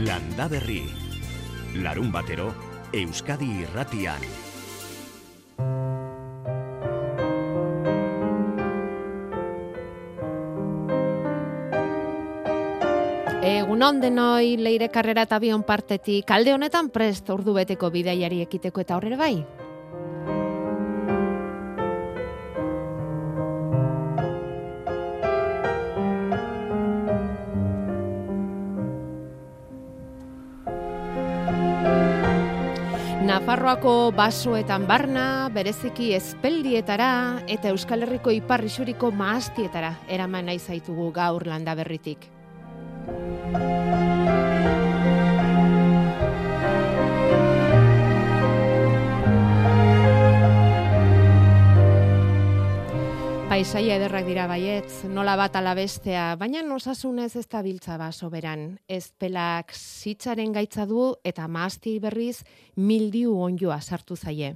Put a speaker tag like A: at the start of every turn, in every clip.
A: Landa Berri. Larun batero, Euskadi irratian.
B: Egun denoi leire karrera eta bion partetik, kalde honetan prest ordu beteko bidaiari ekiteko eta horre bai? Nafarroako basoetan barna, bereziki ezpeldietara eta Euskal Herriko iparrisuriko maastietara eraman nahi zaitugu gaur landa berritik. Paisaia ederrak dira baietz, nola bat alabestea, baina nosasunez ez da biltza ba soberan. Ez pelak zitzaren gaitza du eta maazti berriz mildiu onjoa sartu zaie.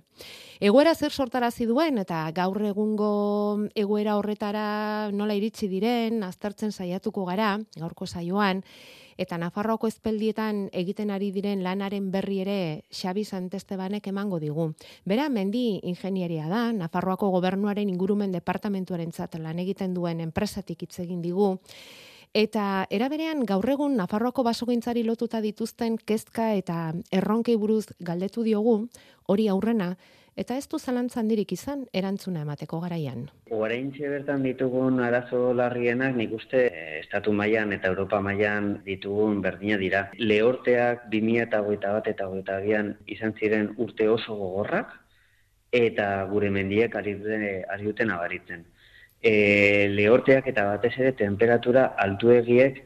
B: Egoera zer sortarazi duen eta gaur egungo egoera horretara nola iritsi diren, aztertzen saiatuko gara, gaurko saioan, eta Nafarroako ezpeldietan egiten ari diren lanaren berri ere Xabi Santestebanek emango digu. Bera, mendi ingenieria da, Nafarroako gobernuaren ingurumen departamentuaren lan egiten duen enpresatik hitz egin digu, Eta eraberean gaur egun Nafarroako basogintzari lotuta dituzten kezka eta erronkei buruz galdetu diogu, hori aurrena, eta ez du zalantzan dirik izan erantzuna emateko garaian.
C: Oraintxe bertan ditugun arazo larrienak nik uste eh, estatu mailan eta Europa mailan ditugun berdina dira. Lehorteak 2021 bat eta 2022an izan ziren urte oso gogorrak eta gure mendiek ari duten abaritzen. E, lehorteak eta batez ere temperatura altuegiek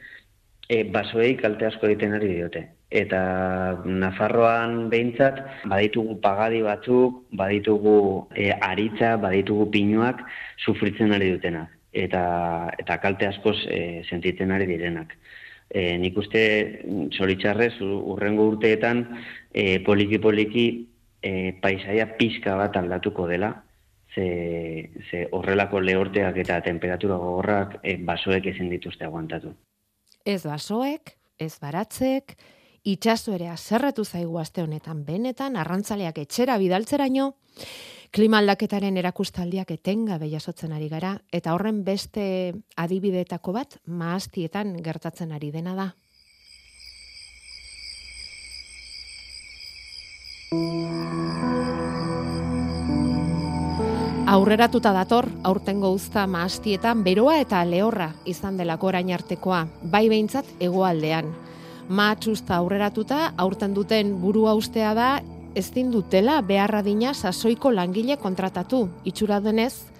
C: e, basoei kalte asko egiten ari diote eta Nafarroan behintzat baditugu pagadi batzuk, baditugu e, aritza, baditugu pinuak sufritzen ari dutenak eta, eta kalte askoz e, sentitzen ari direnak. E, nik uste zoritxarrez urrengo urteetan e, poliki-poliki e, paisaia pixka bat aldatuko dela, ze, ze horrelako lehorteak eta temperatura gogorrak e, basoek ezin dituzte aguantatu.
B: Ez basoek, ez baratzek, itxaso ere azerratu zaigu aste honetan benetan, arrantzaleak etxera bidaltzeraino, klima aldaketaren erakustaldiak etengabe jasotzen ari gara, eta horren beste adibideetako bat maaztietan gertatzen ari dena da. Aurreratuta dator, aurtengo uzta maastietan beroa eta lehorra izan delako orain artekoa, bai behintzat egoaldean matxusta aurreratuta, aurten duten burua ustea da, ez dutela beharra dina sasoiko langile kontratatu. Itxura denez,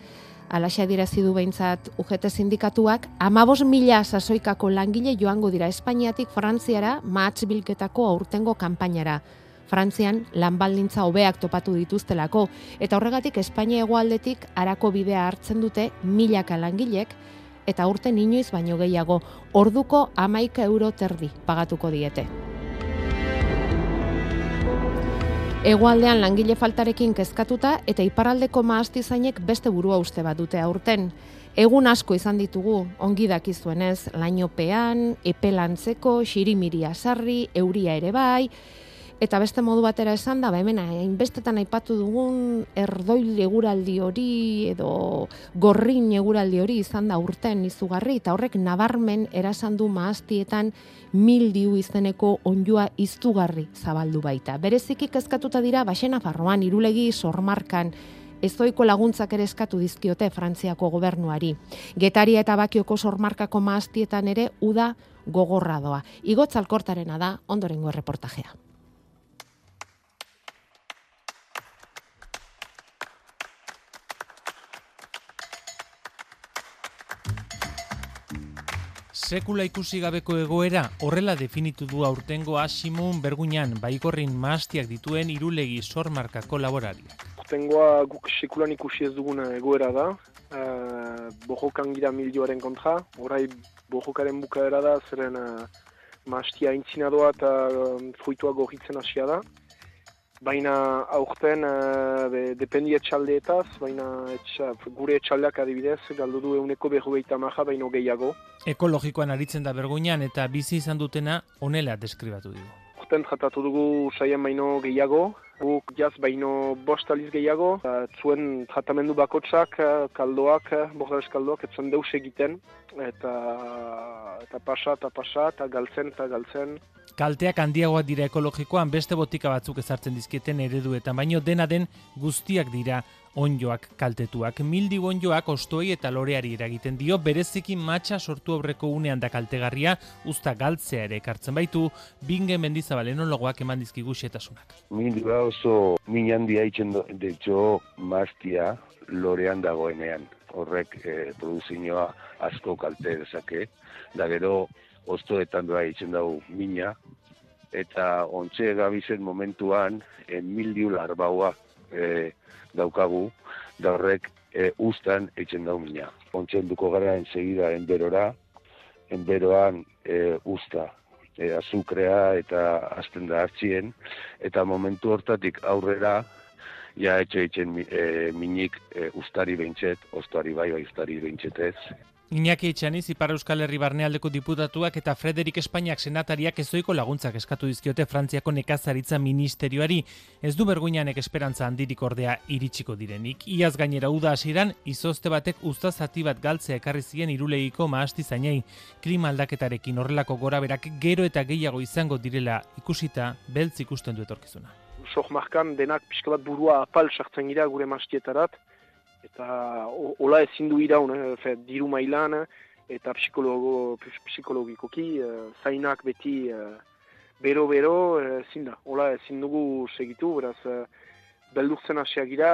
B: alaxa dira zidu behintzat UGT sindikatuak, amabos mila sasoikako langile joango dira Espainiatik Frantziara matx bilketako aurtengo kanpainara. Frantzian lanbaldintza hobeak topatu dituztelako, eta horregatik Espainia egoaldetik arako bidea hartzen dute milaka langilek, eta urten inoiz baino gehiago, orduko amaika euro terdi pagatuko diete. Egoaldean langile faltarekin kezkatuta eta iparaldeko maastizainek beste burua uste bat dute aurten. Egun asko izan ditugu, ongi dakizuenez, lainopean, epelantzeko, xirimiria sarri, euria ere bai, Eta beste modu batera esan da, ba, hemen hainbestetan aipatu dugun erdoil eguraldi hori edo gorrin eguraldi hori izan da urten izugarri eta horrek nabarmen erasan du maaztietan mildiu izeneko onjua iztugarri zabaldu baita. Bereziki kezkatuta dira Baxena Farroan irulegi sormarkan ezoiko laguntzak ere eskatu dizkiote Frantziako gobernuari. Getaria eta Bakioko sormarkako maaztietan ere uda gogorra doa. Igotzalkortarena da ondorengo reportajea.
D: Sekula ikusi gabeko egoera horrela definitu du aurtengo Asimun Berguñan baikorrin maastiak dituen irulegi sormarkako laborariak.
E: Aurtengoa guk sekulan ikusi ez duguna egoera da, uh, bojokan gira milioaren kontra, orai bojokaren bukaera da, zeren uh, maastia intzina doa eta um, fruitua gorritzen hasia da. Baina aurten uh, dependi etxaldeetaz, baina etxa, gure etxaldeak adibidez, galdu du euneko berrogeita maja, baino gehiago.
D: Ekologikoan aritzen da berguinan eta bizi izan dutena onela deskribatu dugu.
E: Aurten tratatu dugu saien baino gehiago, guk jaz baino bost aliz gehiago, zuen tratamendu bakotsak, kaldoak, bordales kaldoak, etzen deus egiten, eta, eta pasa, eta pasa, eta galtzen, eta galtzen,
D: kalteak handiagoak dira ekologikoan beste botika batzuk ezartzen dizkieten ereduetan, baino dena den guztiak dira onjoak kaltetuak. Mildi onjoak ostoi eta loreari eragiten dio, bereziki matxa sortu aurreko unean da kaltegarria, usta galtzea ere ekartzen baitu, binge mendizabal enologoak eman dizkigu xetasunak.
F: Mildi ba oso min handia itzen detxo mastia lorean dagoenean. Horrek eh, produzioa asko kalte dezake, da gero ostoetan doa itzen dugu mina, eta ontxe gabizen momentuan e, mildiu larbaua e, daukagu, da horrek e, ustan eitzen dugu mina. Ontxe duko gara ensegida enberora, enberoan e, usta e, azukrea eta azten da hartzien, eta momentu hortatik aurrera, ja etxe eitzen e, minik e, ustari behintzet, ostuari bai, bai ustari behintzetez,
D: Iñaki Etxaniz, Ipar Euskal Herri Barnealdeko diputatuak eta Frederik Espainiak senatariak ezoiko laguntzak eskatu dizkiote Frantziako nekazaritza ministerioari. Ez du berguinanek esperantza handirik ordea iritsiko direnik. Iaz gainera uda hasiran izozte batek usta zati bat galtzea ekarri zien irulegiko maasti zainei. Klima aldaketarekin horrelako gora berak gero eta gehiago izango direla ikusita beltz ikusten du etorkizuna.
E: Sok markan denak pixka bat burua apal sartzen gira gure maastietarat eta hola ezin du iraun, eh, diru mailan, eta psikologo, psikologikoki, eh, zainak beti bero-bero, eh, ezin da, hola ezin dugu segitu, beraz, eh, beldurtzen asiagira,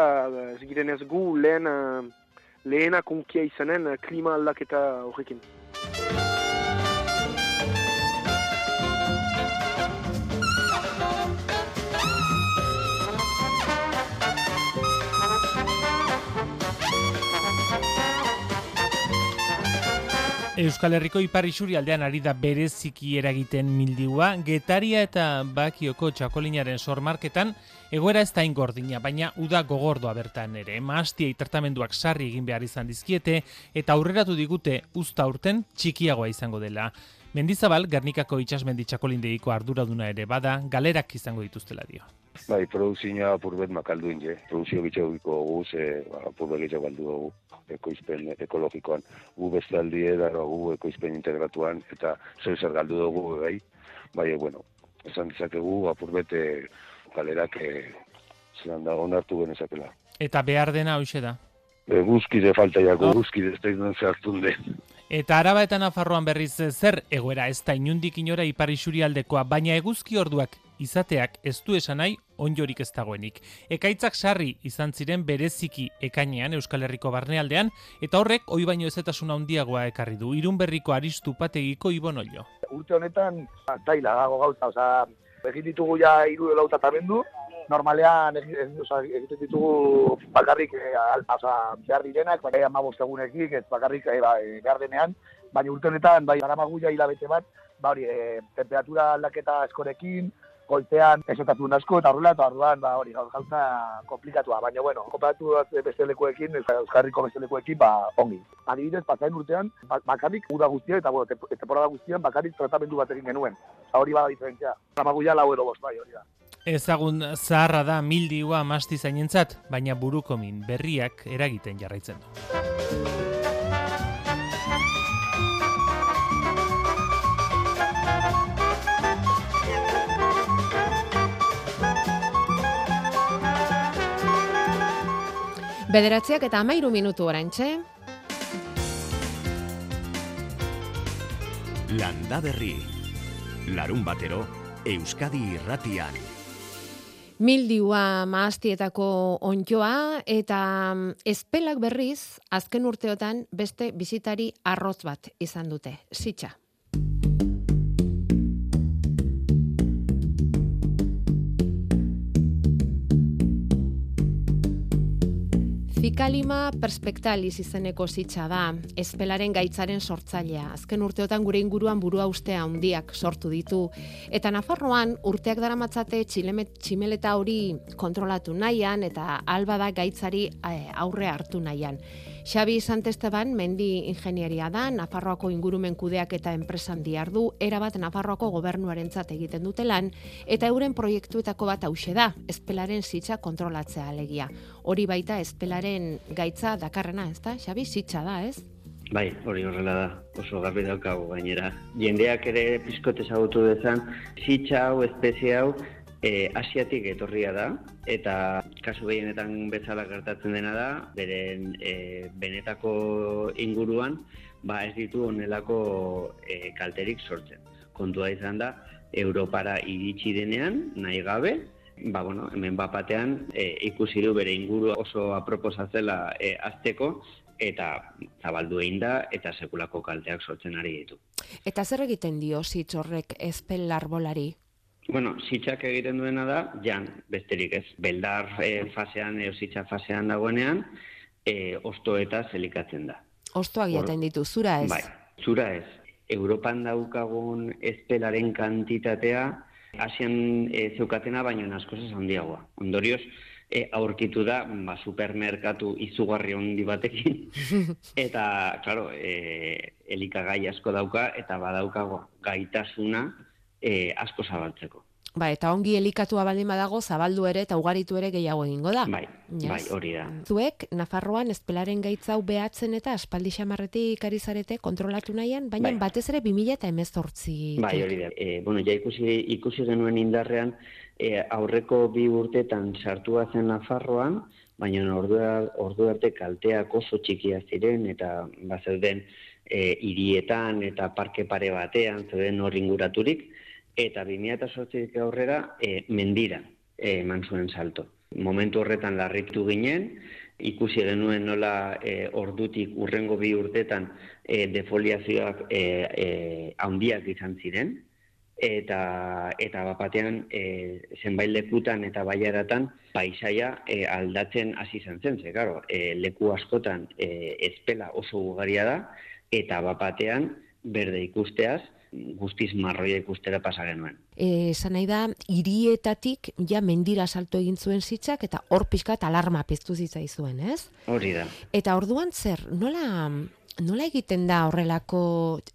E: ez giren ez gu lehen, eh, lehenak unkia izanen eh, klima aldaketa horrekin.
D: Euskal Herriko Ipar Isuri aldean ari da bereziki eragiten mildiua, getaria eta bakioko txakolinaren sormarketan, egoera ez da ingordina, baina uda gogordoa bertan ere. Maastia itartamenduak sarri egin behar izan dizkiete, eta aurreratu digute usta urten txikiagoa izango dela. Mendizabal, Gernikako itxasmendi txakolindeiko arduraduna ere bada, galerak izango dituztela dio.
F: Bai, produzioa apurbet makaldu inge. Produzio bitxegiko guz, e, apurbet gitxak baldu dugu ekoizpen ekologikoan. Gu bestaldi edaro gu ekoizpen integratuan, eta zer zer galdu dugu, bai, bai, e, bueno, esan dizakegu apurbet e, galerak e, zelan da onartu genezakela.
D: Eta behar dena hoxe da?
F: E, guzkide falta jako, oh. guzkide ez da izan zertun den.
D: Eta araba eta nafarroan berriz zer egoera ez da inundik inora ipari aldekoa, baina eguzki orduak izateak ez du esan nahi onjorik ez dagoenik. Ekaitzak sarri izan ziren bereziki ekainean Euskal Herriko barnealdean, eta horrek oi baino ezetasuna handiagoa ekarri du. Irun berriko aristu pategiko ibon olio.
G: Urte honetan, taila dago gauza, oza, egin ditugu ja iru elauta tamendu, normalean egiten ditugu bakarrik e, oza, behar direnak, baina ama bostegunekin, ez bakarrik e, ba, e, behar denean, baina urte honetan, bai, garamagu ja hilabete bat, ba, hori, e, temperatura aldaketa eskorekin, goizean esotatu asko eta horrela eta orduan ba hori gauza komplikatua baina bueno konparatu beste lekuekin euskarriko beste lekuekin ba ongi. Adibidez pasain urtean ba, bakarrik uda guztia eta bueno temporada guztian bakarrik tratamendu bat egin genuen. Hori bada diferentzia. Ramaguia lau edo bost bai hori da
D: Ezagun zaharra da mildiua masti zainentzat, baina buruko min berriak eragiten jarraitzen du.
B: Bederatziak eta amairu minutu orain, txe?
A: Landa berri. Larun batero, Euskadi irratian.
B: Mildiua maastietako ontjoa eta mm, espelak berriz azken urteotan beste bizitari arroz bat izan dute. Sitxa. Zikalima perspektalis izeneko zitsa da, espelaren gaitzaren sortzailea. Azken urteotan gure inguruan burua ustea handiak sortu ditu. Eta Nafarroan urteak daramatzate tximeleta hori kontrolatu nahian eta alba da gaitzari eh, aurre hartu nahian. Xabi Santesteban mendi ingenieria da, Nafarroako ingurumen kudeak eta enpresan diardu, erabat Nafarroako gobernuarentzat egiten dute lan, eta euren proiektuetako bat hause da, espelaren zitza kontrolatzea alegia. Hori baita espelaren gaitza dakarrena, ez da? Xabi, zitza da, ez?
C: Bai, hori horrela da, oso garbi daukagu gainera. Jendeak ere pizkote ezagutu dezan, zitza hau, espezie hau, e, asiatik etorria da, eta kasu gehienetan bezala gertatzen dena da, beren e, benetako inguruan, ba ez ditu onelako e, kalterik sortzen. Kontua izan da, Europara iritsi denean, nahi gabe, ba, bueno, hemen bapatean e, ikusi du bere inguru oso aproposatzela e, azteko, eta zabaldu egin da eta sekulako kalteak sortzen ari ditu.
B: Eta zer egiten dio zitzorrek ezpel larbolari?
C: Bueno, sitxak egiten duena da, jan, besterik ez, beldar e, fasean, eo sitxa fasean dagoenean, e, osto eta zelikatzen da.
B: Ostoak jaten ditu, zura ez?
C: Bai, zura ez. Europan daukagun ezpelaren kantitatea, asian e, zeukatena baino asko handiagoa. Ondorioz, e, aurkitu da, ba, supermerkatu izugarri handi batekin, eta, klaro, e, elikagai asko dauka, eta badaukago gaitasuna, e, asko zabaltzeko.
B: Ba, eta ongi elikatua baldin badago, zabaldu ere eta ugaritu ere gehiago egingo da.
C: Bai, bai, hori da.
B: Zuek, Nafarroan ezpelaren gaitza hau behatzen eta aspaldi xamarretik ari zarete kontrolatu nahian, baina bai. batez ere 2000 eta emezortzi.
C: Bai, hori da. E, bueno, ja ikusi, ikusi genuen indarrean, e, aurreko bi urtetan sartua zen Nafarroan, baina ordu, ordu arte kalteak oso txikia ziren eta bazeuden e, irietan eta parke pare batean, zeuden hor inguraturik, eta 2008 aurrera e, mendira e, eman zuen salto. Momentu horretan larritu ginen, ikusi genuen nola e, ordutik urrengo bi urtetan e, defoliazioak e, e, handiak izan ziren, eta eta bapatean e, zenbait lekutan eta baiaratan paisaia e, aldatzen hasi izan zen, ze claro, e, leku askotan e, ezpela oso ugaria da. Eta bapatean berde ikusteaz guztiz marroia ikustera pasa genuen.
B: E, nahi da, irietatik ja mendira salto egin zuen zitzak eta hor pixkat alarma piztu zitzaizuen, ez?
C: Hori da.
B: Eta orduan zer, nola, nola egiten da horrelako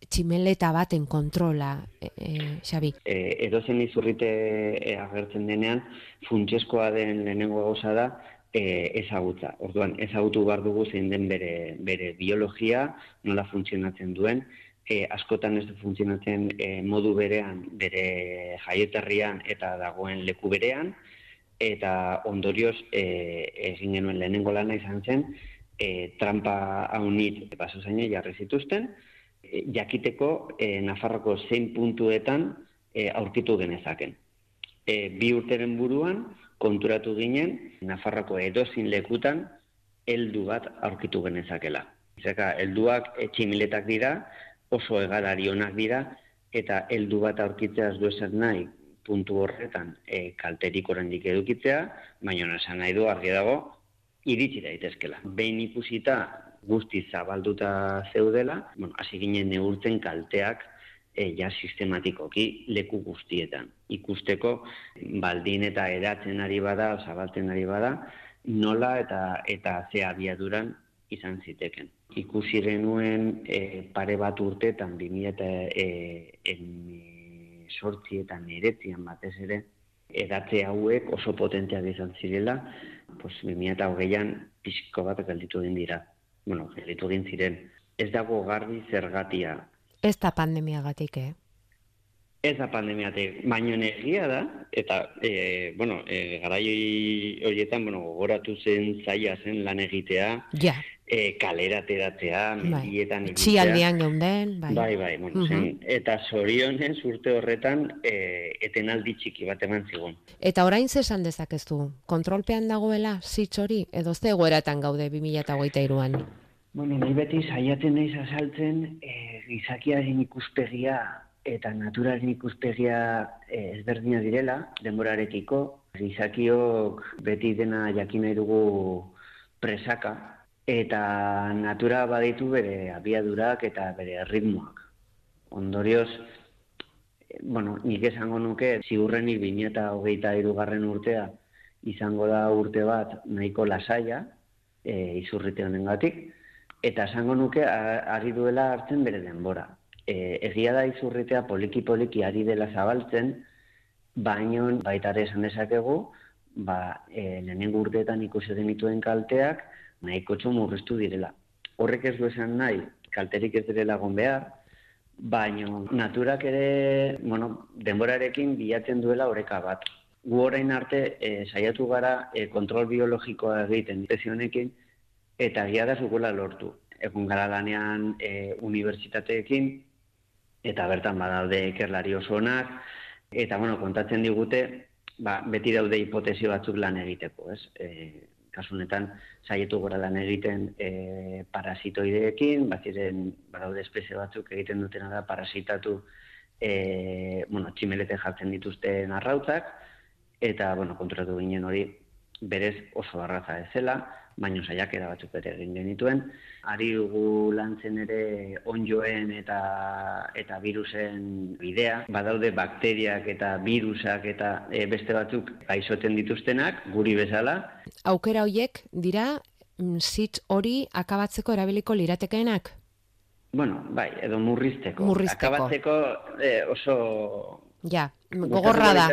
B: tximeleta baten kontrola, e, e, Xabi?
C: E, edo zen izurrite e, agertzen denean, funtsezkoa den lehenengo gauza da, e, ezagutza. Orduan, ezagutu behar dugu zein den bere, bere biologia, nola funtzionatzen duen, e, askotan ez funtzionatzen e, modu berean, bere jaieterrian eta dagoen leku berean, eta ondorioz e, egin genuen lehenengo lana izan zen, e, trampa haunit baso jarri zituzten, e, jakiteko e, Nafarroko zein puntuetan e, aurkitu genezaken. E, bi urteren buruan, konturatu ginen, Nafarroko edozin lekutan, heldu bat aurkitu genezakela. Zeka, helduak etximiletak dira, oso egalari onak dira, eta heldu bat aurkitzeaz du ezer nahi puntu horretan e, kalterik oraindik edukitzea, baina esan nahi du argi dago iritsi daitezkela. Behin ikusita guzti zabalduta zeudela, bueno, hasi ginen neurtzen kalteak e, ja sistematikoki leku guztietan. Ikusteko baldin eta eratzen ari bada, zabaltzen ari bada, nola eta eta ze abiaduran izan ziteken ikusi genuen e, pare bat urtetan, 2000 eta e, sortzietan eretzian batez ere, edatze hauek oso potenteak izan zirela, pues, 2000 eta hogeian pixko bat gelditu egin dira. Bueno, gelditu egin ziren. Ez dago garbi zergatia.
B: Ez da pandemia gatik, eh?
C: Ez da pandemiatik, baino egia da, eta, e, bueno, e, garai horietan, bueno, gogoratu zen zaila zen lan egitea,
B: ja
C: e, kalera teratzea,
B: bai. mendietan bai. Txialdian geunden,
C: bai. Bai, bai, bueno, zen, eta zorionez urte horretan e, etenaldi txiki bat eman zigun.
B: Eta orain zesan dezakeztu, kontrolpean dagoela zitz hori, edo ze egoeratan gaude 2008an?
C: Bueno, nahi beti saiatzen naiz azaltzen, e, gizakiaren ikuspegia eta naturaren ikuspegia e, ezberdina direla, denborarekiko, gizakiok beti dena jakin nahi dugu presaka, eta natura baditu bere abiadurak eta bere ritmoak. Ondorioz, bueno, nik esango nuke, ziurrenik bine eta hogeita irugarren urtea izango da urte bat nahiko lasaia, e, izurrite honen gatik, eta esango nuke ari duela hartzen bere denbora. E, egia da izurritea poliki-poliki ari dela zabaltzen, baino baitare esan dezakegu, ba, e, lehenengo urteetan ikusi denituen kalteak nahiko murriztu direla. Horrek ez du esan nahi, kalterik ez direla behar, baino naturak ere, bueno, denborarekin bilatzen duela oreka bat. Gu orain arte e, saiatu gara e, kontrol biologikoa egiten honekin eta gia da zukola lortu. Egun gara lanean e, unibertsitateekin eta bertan badaude ikerlari oso onak eta bueno, kontatzen digute ba, beti daude hipotesio batzuk lan egiteko, ez? E, kasunetan saietu gora lan egiten e, parasitoideekin, baziren badaude espezie batzuk egiten dutena da parasitatu e, bueno, tximelete jartzen dituzten arrautzak, eta bueno, konturatu ginen hori berez oso arraza ez zela, baino saiakera batzuk ere egin genituen. Ari dugu lantzen ere onjoen eta eta virusen bidea. Badaude bakteriak eta virusak eta e, beste batzuk gaizoten dituztenak, guri bezala.
B: Aukera hoiek dira zitz mm, hori akabatzeko erabiliko liratekeenak?
C: Bueno, bai, edo murrizteko.
B: Murrizteko.
C: Akabatzeko eh, oso
B: Ja, gogorra da.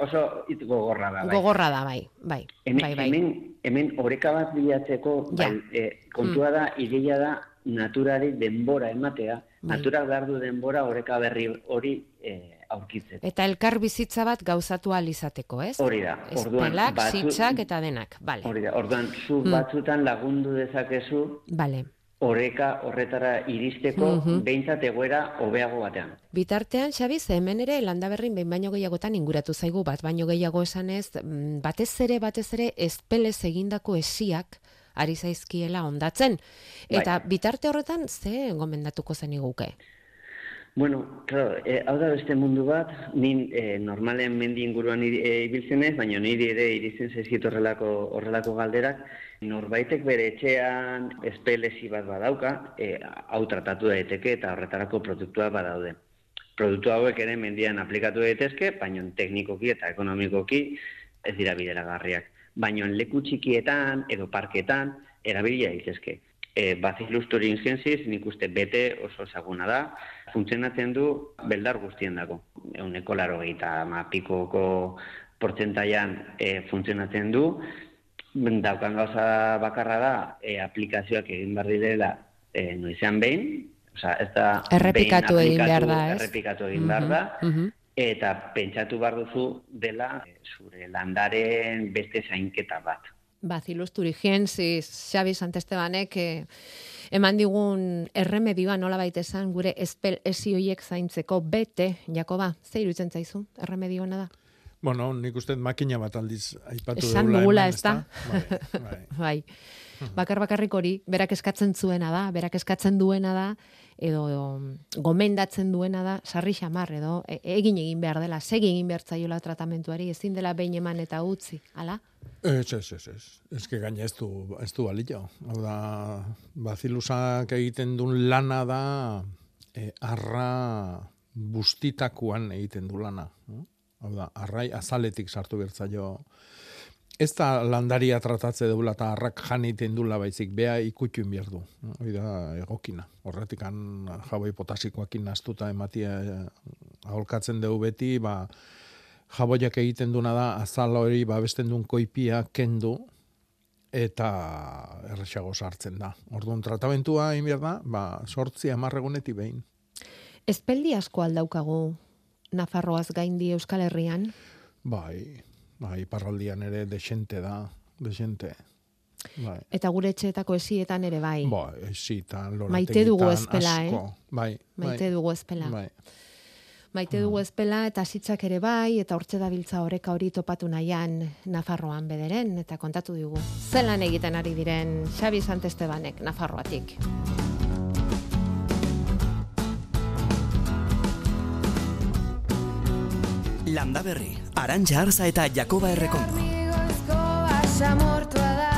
C: Oso it gogorra da, bai.
B: Gogorra da, bai, bai.
C: Hemen,
B: bai, bai.
C: hemen, hemen oreka bat bilatzeko, bai, e, kontua mm. da, ideia da, naturari denbora ematea, bai. natura behar du denbora oreka berri hori e, aurkitzeko.
B: Eta elkar bizitza bat gauzatu izateko, ez?
C: Hori da.
B: Orduan, Espelak, eta denak, bale.
C: Hori da, orduan, zu mm. batzutan lagundu dezakezu,
B: Bale
C: oreka horretara iristeko mm -hmm. behintzat egoera hobeago batean.
B: Bitartean, Xabi, ze hemen ere landaberrin behin baino gehiagotan inguratu zaigu bat, baino gehiago esanez, mm, batez ere, batez ere, ezpelez egindako esiak ari zaizkiela ondatzen. Bai. Eta bitarte horretan, ze gomendatuko zen iguke?
C: Bueno, claro, e, hau da beste mundu bat, nin e, normalen mendi inguruan e, ibiltzen ez, baina niri ere iritzen zezit horrelako, horrelako galderak, norbaitek bere etxean espelezi bat badauka, e, hau tratatu daiteke eta horretarako produktua badaude. Produktu hauek ere mendian aplikatu daitezke, baina teknikoki eta ekonomikoki ez dira bideragarriak. Baina leku txikietan edo parketan erabilia daitezke. E, Bacillus thuringiensis nik uste bete oso ezaguna da, funtzionatzen du beldar guztien dago. Euneko laro gehieta ma pikoko portzentaian e, funtzionatzen du, daukan gauza bakarra da e, aplikazioak egin behar direla e, noizean behin, oza, ez da
B: errepikatu egin behar da, ez?
C: Errepikatu egin behar da, eta pentsatu behar duzu dela e, zure landaren beste zainketa bat.
B: Bacillus thuringiensis, Xabi Santestebanek, eh, eman digun erremedioa nola baita esan gure espel esioiek zaintzeko bete, Jakoba, ze irutzen zaizu, erremedioa da?
H: Bueno, nik uste makina bat aldiz aipatu
B: Esan dugula, ez da? Bai, bai. bai. Bakar bakarrik hori, berak eskatzen zuena da, berak eskatzen duena da, edo gomendatzen duena da, sarri xamar, edo e, egin egin behar dela, segi egin behar zaiola tratamentuari, ezin dela behin eman eta utzi, ala?
H: Ez, ez, ez, ez. Ez que gaina ez du, ez du balito. Hau da, bazilusak egiten duen lana da, e, arra bustitakuan egiten du lana. Hau da, arrai azaletik sartu bertza jo. Ez da landaria tratatze deula eta arrak janiten dula baizik, bea ikutxuin behar du. Hoi da, egokina. Horretik an jaboi potasikoakin nastuta ematia eh, aholkatzen dugu beti, ba, jaboiak egiten duna da, azal hori babesten duen koipia kendu, eta erresago sartzen da. Orduan, tratamentua egin behar da, ba, sortzi amarregunetik behin.
B: Ezpeldi asko aldaukagu Nafarroaz gaindi Euskal Herrian?
H: Bai, bai, parraldian ere desente da, desente.
B: Bai. Eta gure etxeetako esietan ere bai.
H: Bai, esietan,
B: Maite dugu ezpela,
H: eh?
B: Bai, Maite bai. dugu ezpela.
H: Bai.
B: Maite dugu ezpela eta zitzak ere bai, eta hortze da biltza horeka hori topatu nahian Nafarroan bederen, eta kontatu dugu. Zelan egiten ari diren Xabi Santestebanek Nafarroatik.
A: Landa berri, Arantxa Arza eta Jakoba Errekondo.
I: Amigozko da,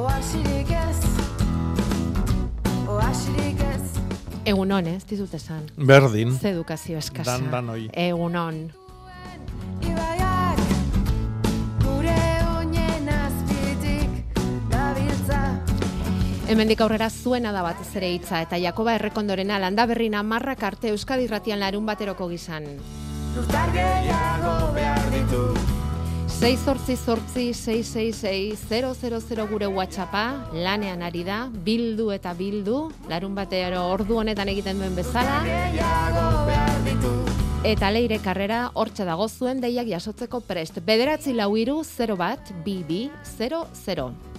I: oasirik ez, oasirik ez.
B: Egunon, eh? ez dizut esan.
H: Berdin.
B: Ze edukazio eskasa.
H: Dan,
I: dan, oi. Egunon.
B: Hemendik aurrera zuena da batez ere hitza eta Jakoba Errekondorena landaberrin amarrak arte Euskadi irratian larun bateroko gizan.
I: Lurtar gehiago behar ditu.
B: 6 sortzi sortzi 666 gure WhatsAppa lanean ari da, bildu eta bildu, larun batero ordu honetan egiten duen bezala. Eta leire karrera hortxe dago zuen deiak jasotzeko prest. Bederatzi lau iru 0 bat,
I: BB 00.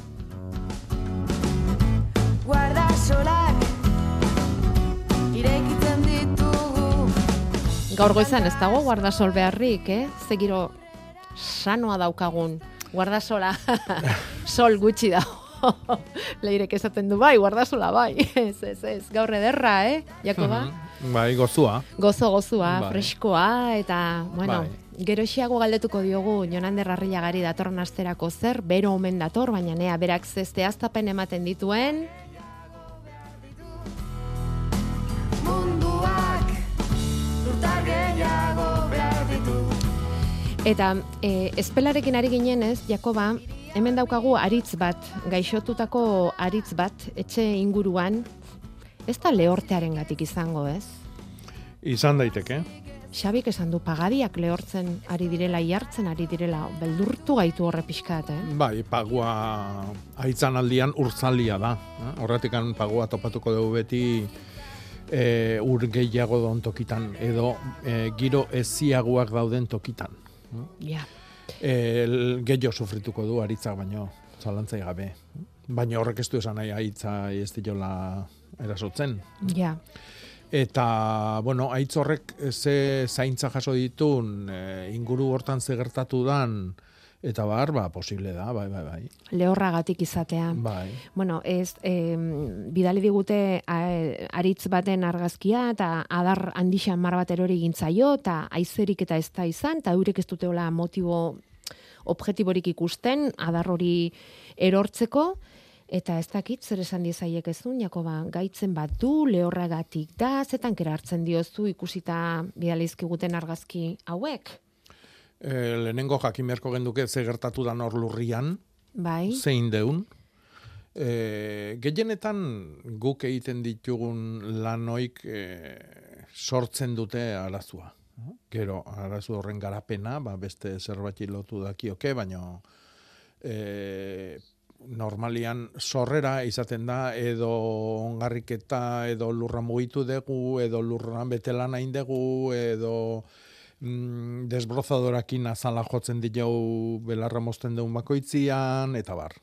B: Gaur goizan ez dago guardasol beharrik, eh? Zegiro sanoa daukagun. Guardasola sol gutxi dago. Leirek esaten du bai, guardasola bai. Ez, ez, ez. Gaur ederra, eh? Jakoba?
H: Bai, gozua.
B: Gozo gozua,
H: Bai.
B: freskoa eta, bueno,
H: Bai.
B: geroxiago galdetuko diogu Jonander Arriagari datorren asterako zer, bero omen dator, baina nea berak zeste aztapen ematen dituen, Eta e, espelarekin ari ginen ez, Jakoba, hemen daukagu aritz bat, gaixotutako aritz bat, etxe inguruan, ez da lehortearen gatik izango, ez?
H: Izan daiteke.
B: Xabik esan du pagadiak lehortzen ari direla, jartzen ari direla, beldurtu gaitu horre pixkat, eh?
H: Bai, pagua aitzan aldian urtzalia da. eh? Horretikan pagua topatuko dugu beti e, ur gehiago daun tokitan, edo e, giro eziaguak dauden tokitan.
B: Ja.
H: El, gehiago sufrituko du aritzak baino, zalantzai gabe. Baina horrek ez du esan nahi aitza ez diola erasotzen.
B: Ja.
H: Eta, bueno, aitz horrek ze zaintza jaso ditun, e, inguru hortan ze gertatu dan, eta bar, ba, posible da, bai, bai, bai.
B: Lehorragatik izatea.
H: Bai.
B: Bueno, ez, em, bidali digute a, aritz baten argazkia eta adar handixan mar bat erori gintzaio eta aizerik eta ez da izan, eta eurek ez duteola motibo objektiborik ikusten, adar hori erortzeko, eta ez dakit zer esan dizaiek ezun, Jakoba, gaitzen bat du, lehorragatik da, zetan kera hartzen diozu ikusita bidalizkiguten argazki hauek?
H: E, lehenengo jakin beharko genduke ze gertatu dan hor lurrian,
B: Bai,
H: zein deun. E, gehienetan guk egiten ditugun lanoik e, sortzen dute arazua. Gero, arazu horren garapena, ba, beste zerbait lotu dakioke, baina e, normalian sorrera izaten da edo ongarriketa edo lurra mugitu dugu edo lurra betelan hain dugu edo mm, desbrozadorakin azala jotzen ditu belarra mozten dugun bakoitzian eta bar.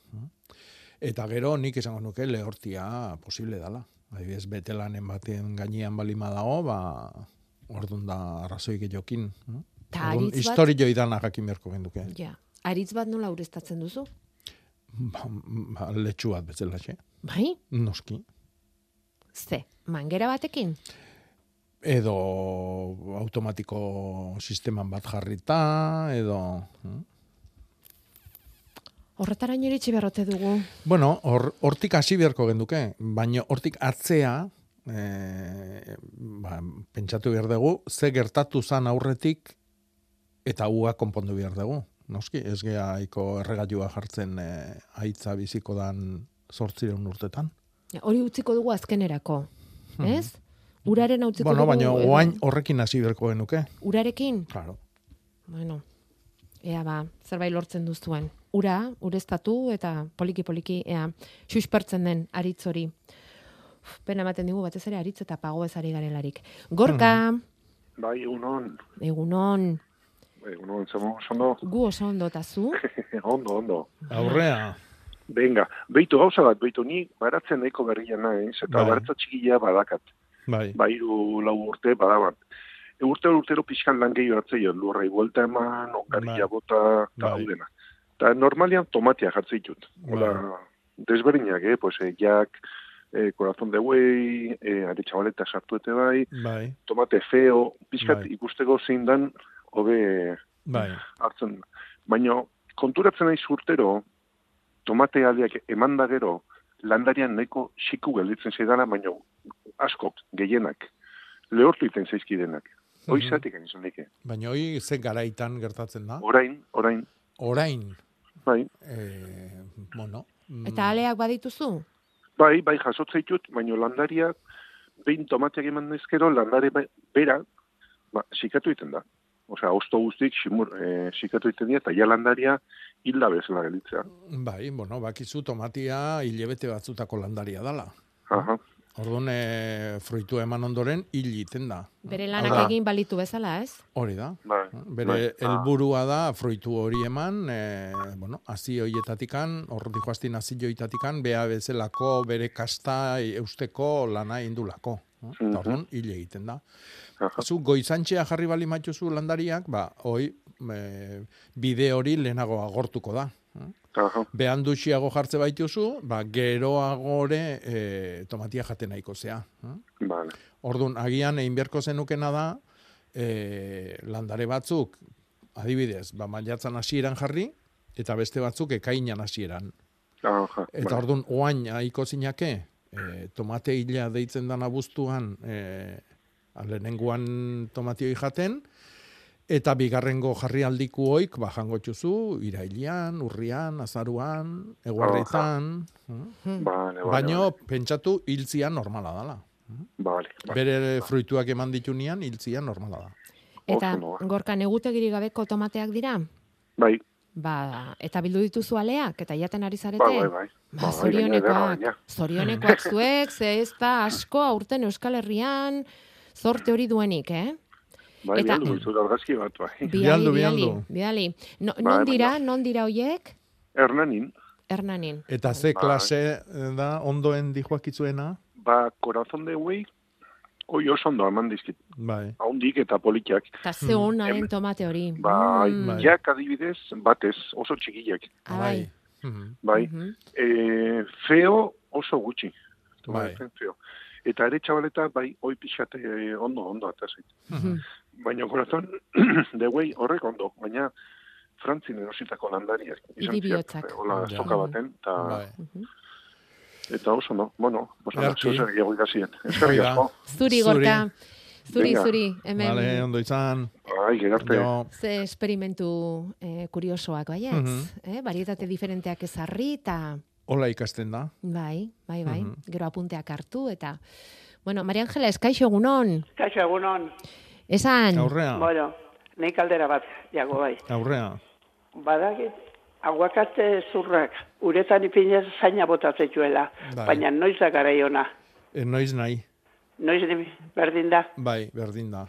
H: Eta gero nik esango nuke lehortia posible dala. Adibidez, betelanen baten gainean balima dago, ba, ordun da arrazoi gehiokin.
B: Ta
H: Orduan,
B: aritz bat-
H: Historio idana jakin beharko genduke.
B: ja. Aritz bat nola ureztatzen duzu?
H: Ba, ba, letxu bat bezala, xe.
B: Bai?
H: Noski.
B: Ze, mangera batekin?
H: Edo automatiko sisteman bat jarrita, edo... hm?
B: Horretaraino iritsi berrote dugu.
H: Bueno, hor, hortik hasi beharko genduke, baina hortik atzea, e, ba, pentsatu behar dugu, ze gertatu zan aurretik eta ua konpondu behar dugu. Noski, ez gehaiko erregailua jartzen e, aitza biziko dan sortzireun urtetan.
B: Ja, Hori utziko dugu azkenerako, ez? Uraren hau utziko
H: Hmm. bueno,
B: dugu.
H: baina
B: edo-
H: oain horrekin hasi beharko genuke.
B: Urarekin?
H: Claro.
B: Bueno, ea ba, zerbait lortzen duzuen. Ura, ureztatu eta poliki-poliki, ea, suspertzen den aritz hori. Pena ematen digu batez ere aritz eta pago ezari garelarik. Gorka,
E: Bai, egunon,
B: egunon,
E: egunon, zemo, ondo,
B: gu oso ondo eta zu,
E: ondo, ondo.
H: Aurrea.
E: Benga, beitu gauza bat, beitu ni baratzen nahiko berria naiz, eta
H: Bai.
E: baratza txikia badakat,
H: Bai.
E: bairu lau urte badabat. E, urte urtero pixkan lan gehiago hartzeio, lurrai buelta eman,
H: Bai.
E: ongarria bota, eta
H: Bai.
E: hau dena. Eta normalian tomatia jartzen ditut. Hola, desberdinak, eh, pues, eh, jak, eh, corazón de buey, eh, are txabaleta sartu ete bai,
H: Bai.
E: tomate feo, pixkat
H: Bai.
E: ikusteko zein dan, hobe
H: Bai.
E: hartzen. Baina konturatzen naiz urtero,
J: tomate aldeak eman da gero, landarian nahiko siku gelditzen zaidala, baina askok, gehienak, lehortu iten zaizkidenak. Hoizatik hain izan dike.
H: Baina hoi ze garaitan gertatzen da?
J: Orain, orain,
H: Orain.
J: bai,
H: Eh, bueno. mm,
B: Eta aleak badituzu?
J: bai, bai jasotze ditut, baina landariak, behin tomateak eman ezkero, landare bera, ba, sikatu iten da. Osea, osto guztik simur, e, sikatu iten dira, eta ja landaria hilda bezala gelitzea.
H: Bai, bueno, bakizu tomatia hilebete batzutako landaria dala.
J: Aha.
H: Orduan, e, fruitu eman ondoren hil egiten da.
B: Bere lanak egin balitu bezala, ez?
H: Hori da.
J: Bai.
H: Bere
J: bai.
H: helburua da fruitu hori eman, e, bueno, hasi hoietatikan, hor dijoaztin hasi hoietatikan, bea bezalako bere kasta eusteko lana indulako.
J: Mhm.
H: Eta orduan, hil egiten da. Zu goizantxea jarri bali matxuzu landariak, ba, hoi, e, bide hori lehenago agortuko da.
J: Aha.
H: Behan duxiago jartze baituzu, ba, geroagore e, tomatia jaten nahiko zea.
J: Vale.
H: Orduan, agian egin beharko zenukena da, e, landare batzuk, adibidez, ba, maiatzan hasieran jarri, eta beste batzuk ekainan hasieran.
J: Aha.
H: Eta orduan, oain aiko zinake, e, tomate hila deitzen dana buztuan, e, lehenengoan tomatioi jaten, eta bigarrengo jarri aldiku hoik, ba, jango txuzu, irailian, urrian, azaruan, eguarritan,
J: Vale, vale,
H: baino, pentsatu, hiltzia normala dala.
J: Vale, vale.
H: Bere fruituak eman ditunean, hiltzia normala da.
B: Eta gorka negutegiri gabeko tomateak dira?
J: Bai,
B: Ba, eta bildu dituzu aleak, eta jaten ari zarete?
J: bai, bai, bai.
B: Ba,
J: Bai,
B: zorionekoak, zorionekoak zuek, ze ez da asko aurten Euskal Herrian zorte hori duenik, eh?
J: Bai,
B: Eta-
J: bialdu dut argazki bat, bai.
H: Bialdu, bialdu.
B: biali. No,
J: Bai,
B: non dira,
J: bai.
B: non dira hoiek?
J: Hernanin,
B: Hernanin.
H: Eta ze
J: Bai.
H: klase eh, da ondoen dijoakitzuena?
J: ba, korazon de huei, hoi oso ondo eman dizkit.
H: Bai.
J: Haundik eta politikak.
B: Eta ze honaren tomate hori.
J: Bai,
B: Mm.
H: Bai.
J: jak adibidez, batez, oso txikiak.
B: Ah, bai.
H: Mhm.
J: Bai,
B: Mhm.
J: e, feo oso gutxi.
H: Bai.
J: Feo. Eta ere txabaleta, bai, oi pixate e, ondo, ondo, eta zait.
H: Mhm.
J: Baina korazon, de huei horrek ondo, baina Frantzin erositako landariak. izan ziren,
B: bihotzak.
J: Hola,
H: Ja.
J: soka baten, eta,
H: Bai.
J: eta oso no, bueno, pues ala,
H: Ederki.
J: zer gehiago ikasien. Eskerrik
H: da.
J: asko.
B: Zuri,
H: Zuri.
B: gorka. Zuri,
J: Venga.
B: zuri. Hemen
H: Vale, ondo izan.
J: Ai, gerarte.
H: Jo,
B: ze esperimentu eh, kuriosoak, baietz?
H: Mhm.
B: eh? Barietate diferenteak ezarri, eta
H: hola ikasten da.
B: bai, bai, bai.
H: Mhm.
B: Gero apunteak hartu, eta... Bueno, Maria Angela, eskaixo egunon.
K: Kaixo, egunon.
B: Esan,
H: Aurrea,
K: Bueno, nahi kaldera bat, jago bai.
H: aurrea.
K: Badakit, aguakate zurrak, uretan ipinez zaina botatzetuela,
H: Bai.
K: baina noiz da garai ona.
H: E, noiz nahi,
K: Noiz di- berdin da.
H: bai, berdin da.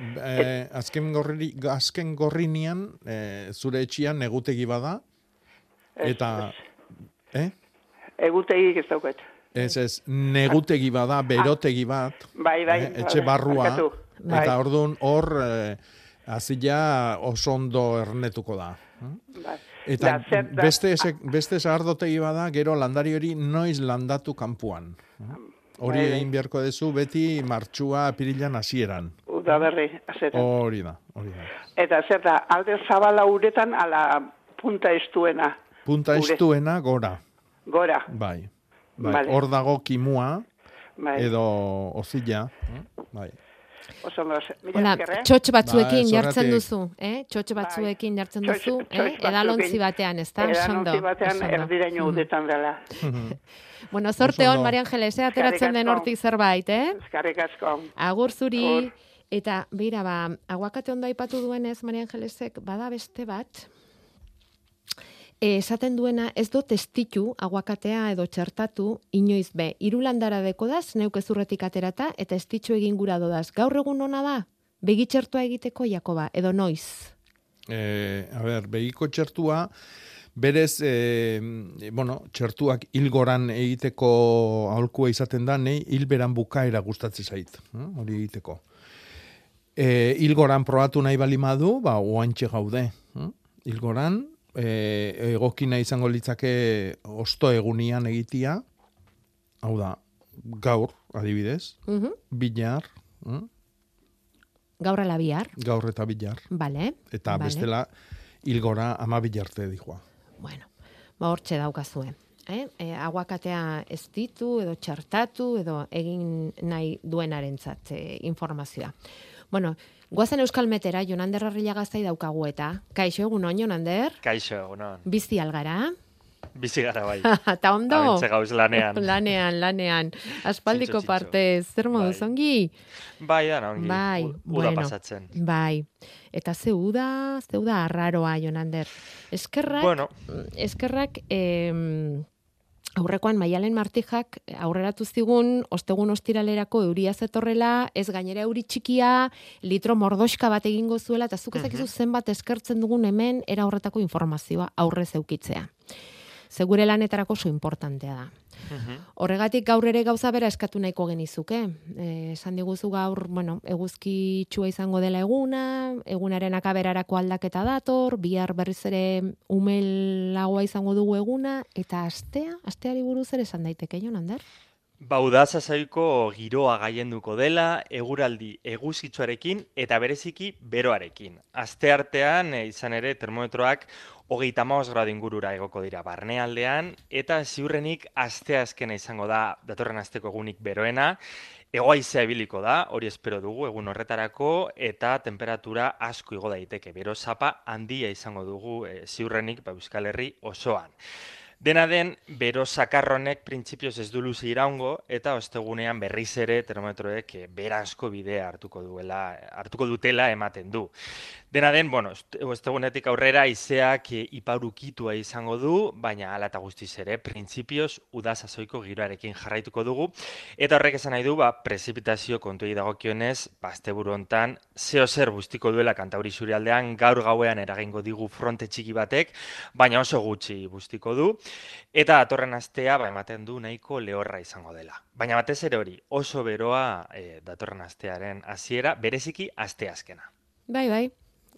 H: E, azken, gorri, azken gorrinian, e, zure etxian negutegi bada,
K: Ez,
H: eta, eh?
K: Egutegik ez daukat.
H: Ez, ez, negutegi bada, berotegi bat,
K: Bai, bai.
H: eh, etxe barrua,
K: barkatu. Bai,
H: eta orduan hor, eh, azila oso ondo ernetuko da.
K: bai.
H: Eta
K: Da, zer da-
H: beste, ese, beste sardotegi bada, gero landari hori noiz landatu kanpuan. Hori
K: Bai, bai.
H: egin beharko duzu beti martxua apirilan hasieran.
K: Uda berri, azetan.
H: Hori da, hori da.
K: Eta zer da, alde zabala uretan ala punta estuena,
H: Punta
K: Gure.
H: estuena gora,
K: gora.
H: bai. Bai,
K: Vale.
H: hor dago kimua
K: Bai.
H: edo ozila, bai.
K: Oso ondo, mila
B: hola,
K: esker, eh?
B: txotx batzuekin
H: Bai,
B: jartzen
H: zorratik.
B: duzu, eh? Txotx batzuekin jartzen duzu,
K: txotx
B: eh? Edalontzi batean, ez da?
K: Edalontzi batean erdiraino udetan dela.
B: Bueno, zorte
H: Oso
B: hon. Maria Angeles, eh? ateratzen den hortik zerbait, eh?
K: Eskarrik asko.
B: Agur zuri.
K: Agur.
B: Eta, beira, ba, aguakate ondo aipatu duenez, Maria Angelesek, bada beste bat, esaten duena, ez do testitu aguakatea edo txertatu inoiz be. Irulandara dekodaz, neuk ezurretik aterata, eta estitxu egin gura dodaz. Gaur egun ona da? Begitxertua egiteko, Jakoba, edo noiz?
H: E, a ber, begiko txertua, berez, e, bueno, txertuak hilgoran egiteko aholkua izaten da, nei hilberan bukaera gustatzen zait, hm, hori egiteko. E, hilgoran probatu nahi bali madu, ba, oantxe gaude. hm? Hilgoran, e, egokina izango litzake osto egunian egitia, hau da, gaur, adibidez,
B: Mhm.
H: bilar, hm?
B: Gaur ala bihar,
H: gaur eta bilar,
B: bale.
H: eta
B: bale.
H: bestela hilgora ama bilarte dijoa.
B: Bueno, ba hortxe daukazue. Eh? E, aguakatea ez ditu edo txartatu edo egin nahi duenarentzat e, informazioa. Bueno, guazen Euskal Metera, Jonander Arrila gaztai daukagu eta. Kaixo egun on, Jonander?
L: Kaixo, egunon.
B: Bizi algara?
L: Bizi gara bai.
B: Eta ondo?
L: Abentze gauz lanean.
B: lanean, lanean. Aspaldiko partez, zer moduz,
L: Bai.
B: ongi?
L: Bai, da, ongi.
B: Bai,
L: Uda
B: bueno.
L: pasatzen.
B: Bai. Eta ze uda, ze uda arraroa, Jonander. Eskerrak,
L: Bueno.
B: eskerrak, em, aurrekoan Maialen Martijak aurreratu zigun ostegun ostiralerako euria zetorrela, ez gainera euri txikia, litro mordoxka bat egingo zuela eta zuk ezakizu zenbat eskertzen dugun hemen era horretako informazioa aurrez eukitzea. Segure lanetarako oso importantea da. Horregatik gaur ere gauza bera eskatu nahiko genizuke. Eh, esan diguzu gaur, bueno, eguzki txua izango dela eguna, egunaren akaberarako aldaketa dator, bihar berriz ere umelagoa izango dugu eguna, eta astea, asteari buruz ere esan daiteke, Jonander?
L: Bauda sasaiko giroa gaienduko dela, eguraldi eguzkitzuarekin eta bereziki beroarekin. Aste artean, eh, izan ere, termometroak hogeita hamabost gradu ingurura egoko dira barnealdean, eta ziurrenik aste azkena izango da datorren asteko egunik beroena, Egoaizea ibiliko da, hori espero dugu egun horretarako, eta temperatura asko igo daiteke. Bero zapa handia izango dugu e, ziurrenik ba, Euskal Herri osoan. Dena den, bero sakarronek printzipioz ez du luze iraungo, eta ostegunean berriz ere termometroek eh, bera asko bidea hartuko duela, hartuko dutela ematen du. Dena den, bueno, oste- ostegunetik aurrera izeak e, iparukitua izango du, baina hala eta guztiz ere, printzipioz uda sasoiko giroarekin jarraituko dugu, eta horrek esan nahi du, ba, prezipitazio kontuei dagokionez, ba, asteburu hontan zeo zer bustiko duela kantauri surialdean gaur gauean eragingo digu fronte txiki batek, baina oso gutxi bustiko du, eta datorren astea ba, ematen du nahiko lehorra izango dela. Baina batez ere hori, oso beroa e, datorren astearen hasiera, bereziki asteazkena.
B: Bai, bai.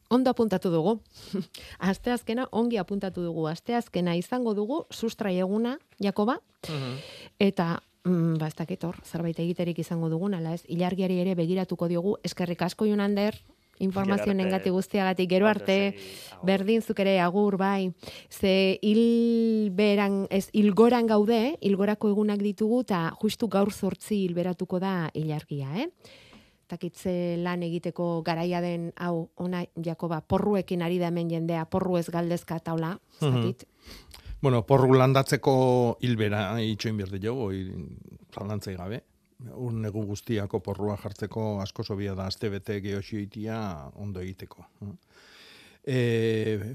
B: Ondo apuntatu dugu. Asteazkena ongi apuntatu dugu. Asteazkena izango dugu sustrai eguna, Jakoba, eta mm, ba, ez dakit hor, zerbait egiterik izango dugun, ala ez, ilargiari ere begiratuko diogu, eskerrik asko Jonander, informazioen engati guztiagatik, gero arte, berdin zuk ere agur, bai, ze hil beran, ez, hilgoran gaude, hilgorako egunak ditugu, eta justu gaur zortzi hilberatuko da ilargia, eh? Takitze lan egiteko garaia den hau ona Jakoba porruekin ari da hemen jendea porru ez galdezka taula ez
H: Mhm.
B: dakit
H: Bueno, porru landatzeko hilbera itxoin behar dugu, zalantzei gabe. Un egun guztiako porrua jartzeko asko sobia da astebete geoxioitia ondo egiteko. E,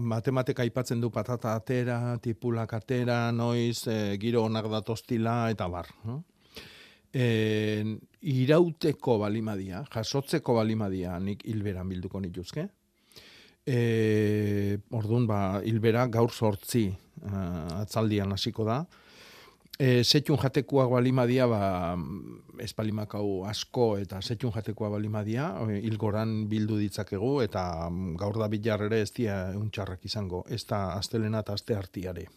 H: matematika aipatzen du patata atera, tipulak atera, noiz, e, giro onak datostila, eta bar. no? E, irauteko balimadia, jasotzeko balimadia nik hilberan bilduko nituzke. E, orduan, ba, hilbera gaur sortzi uh, atzaldian hasiko da. E, setxun jatekoak balimadia, ba, ez balimakau asko eta setxun jatekoa balimadia, hilgoran bildu ditzakegu, eta mm, gaur da bilar ere ez dia untxarrak izango, ez da astelena eta aste hartiare.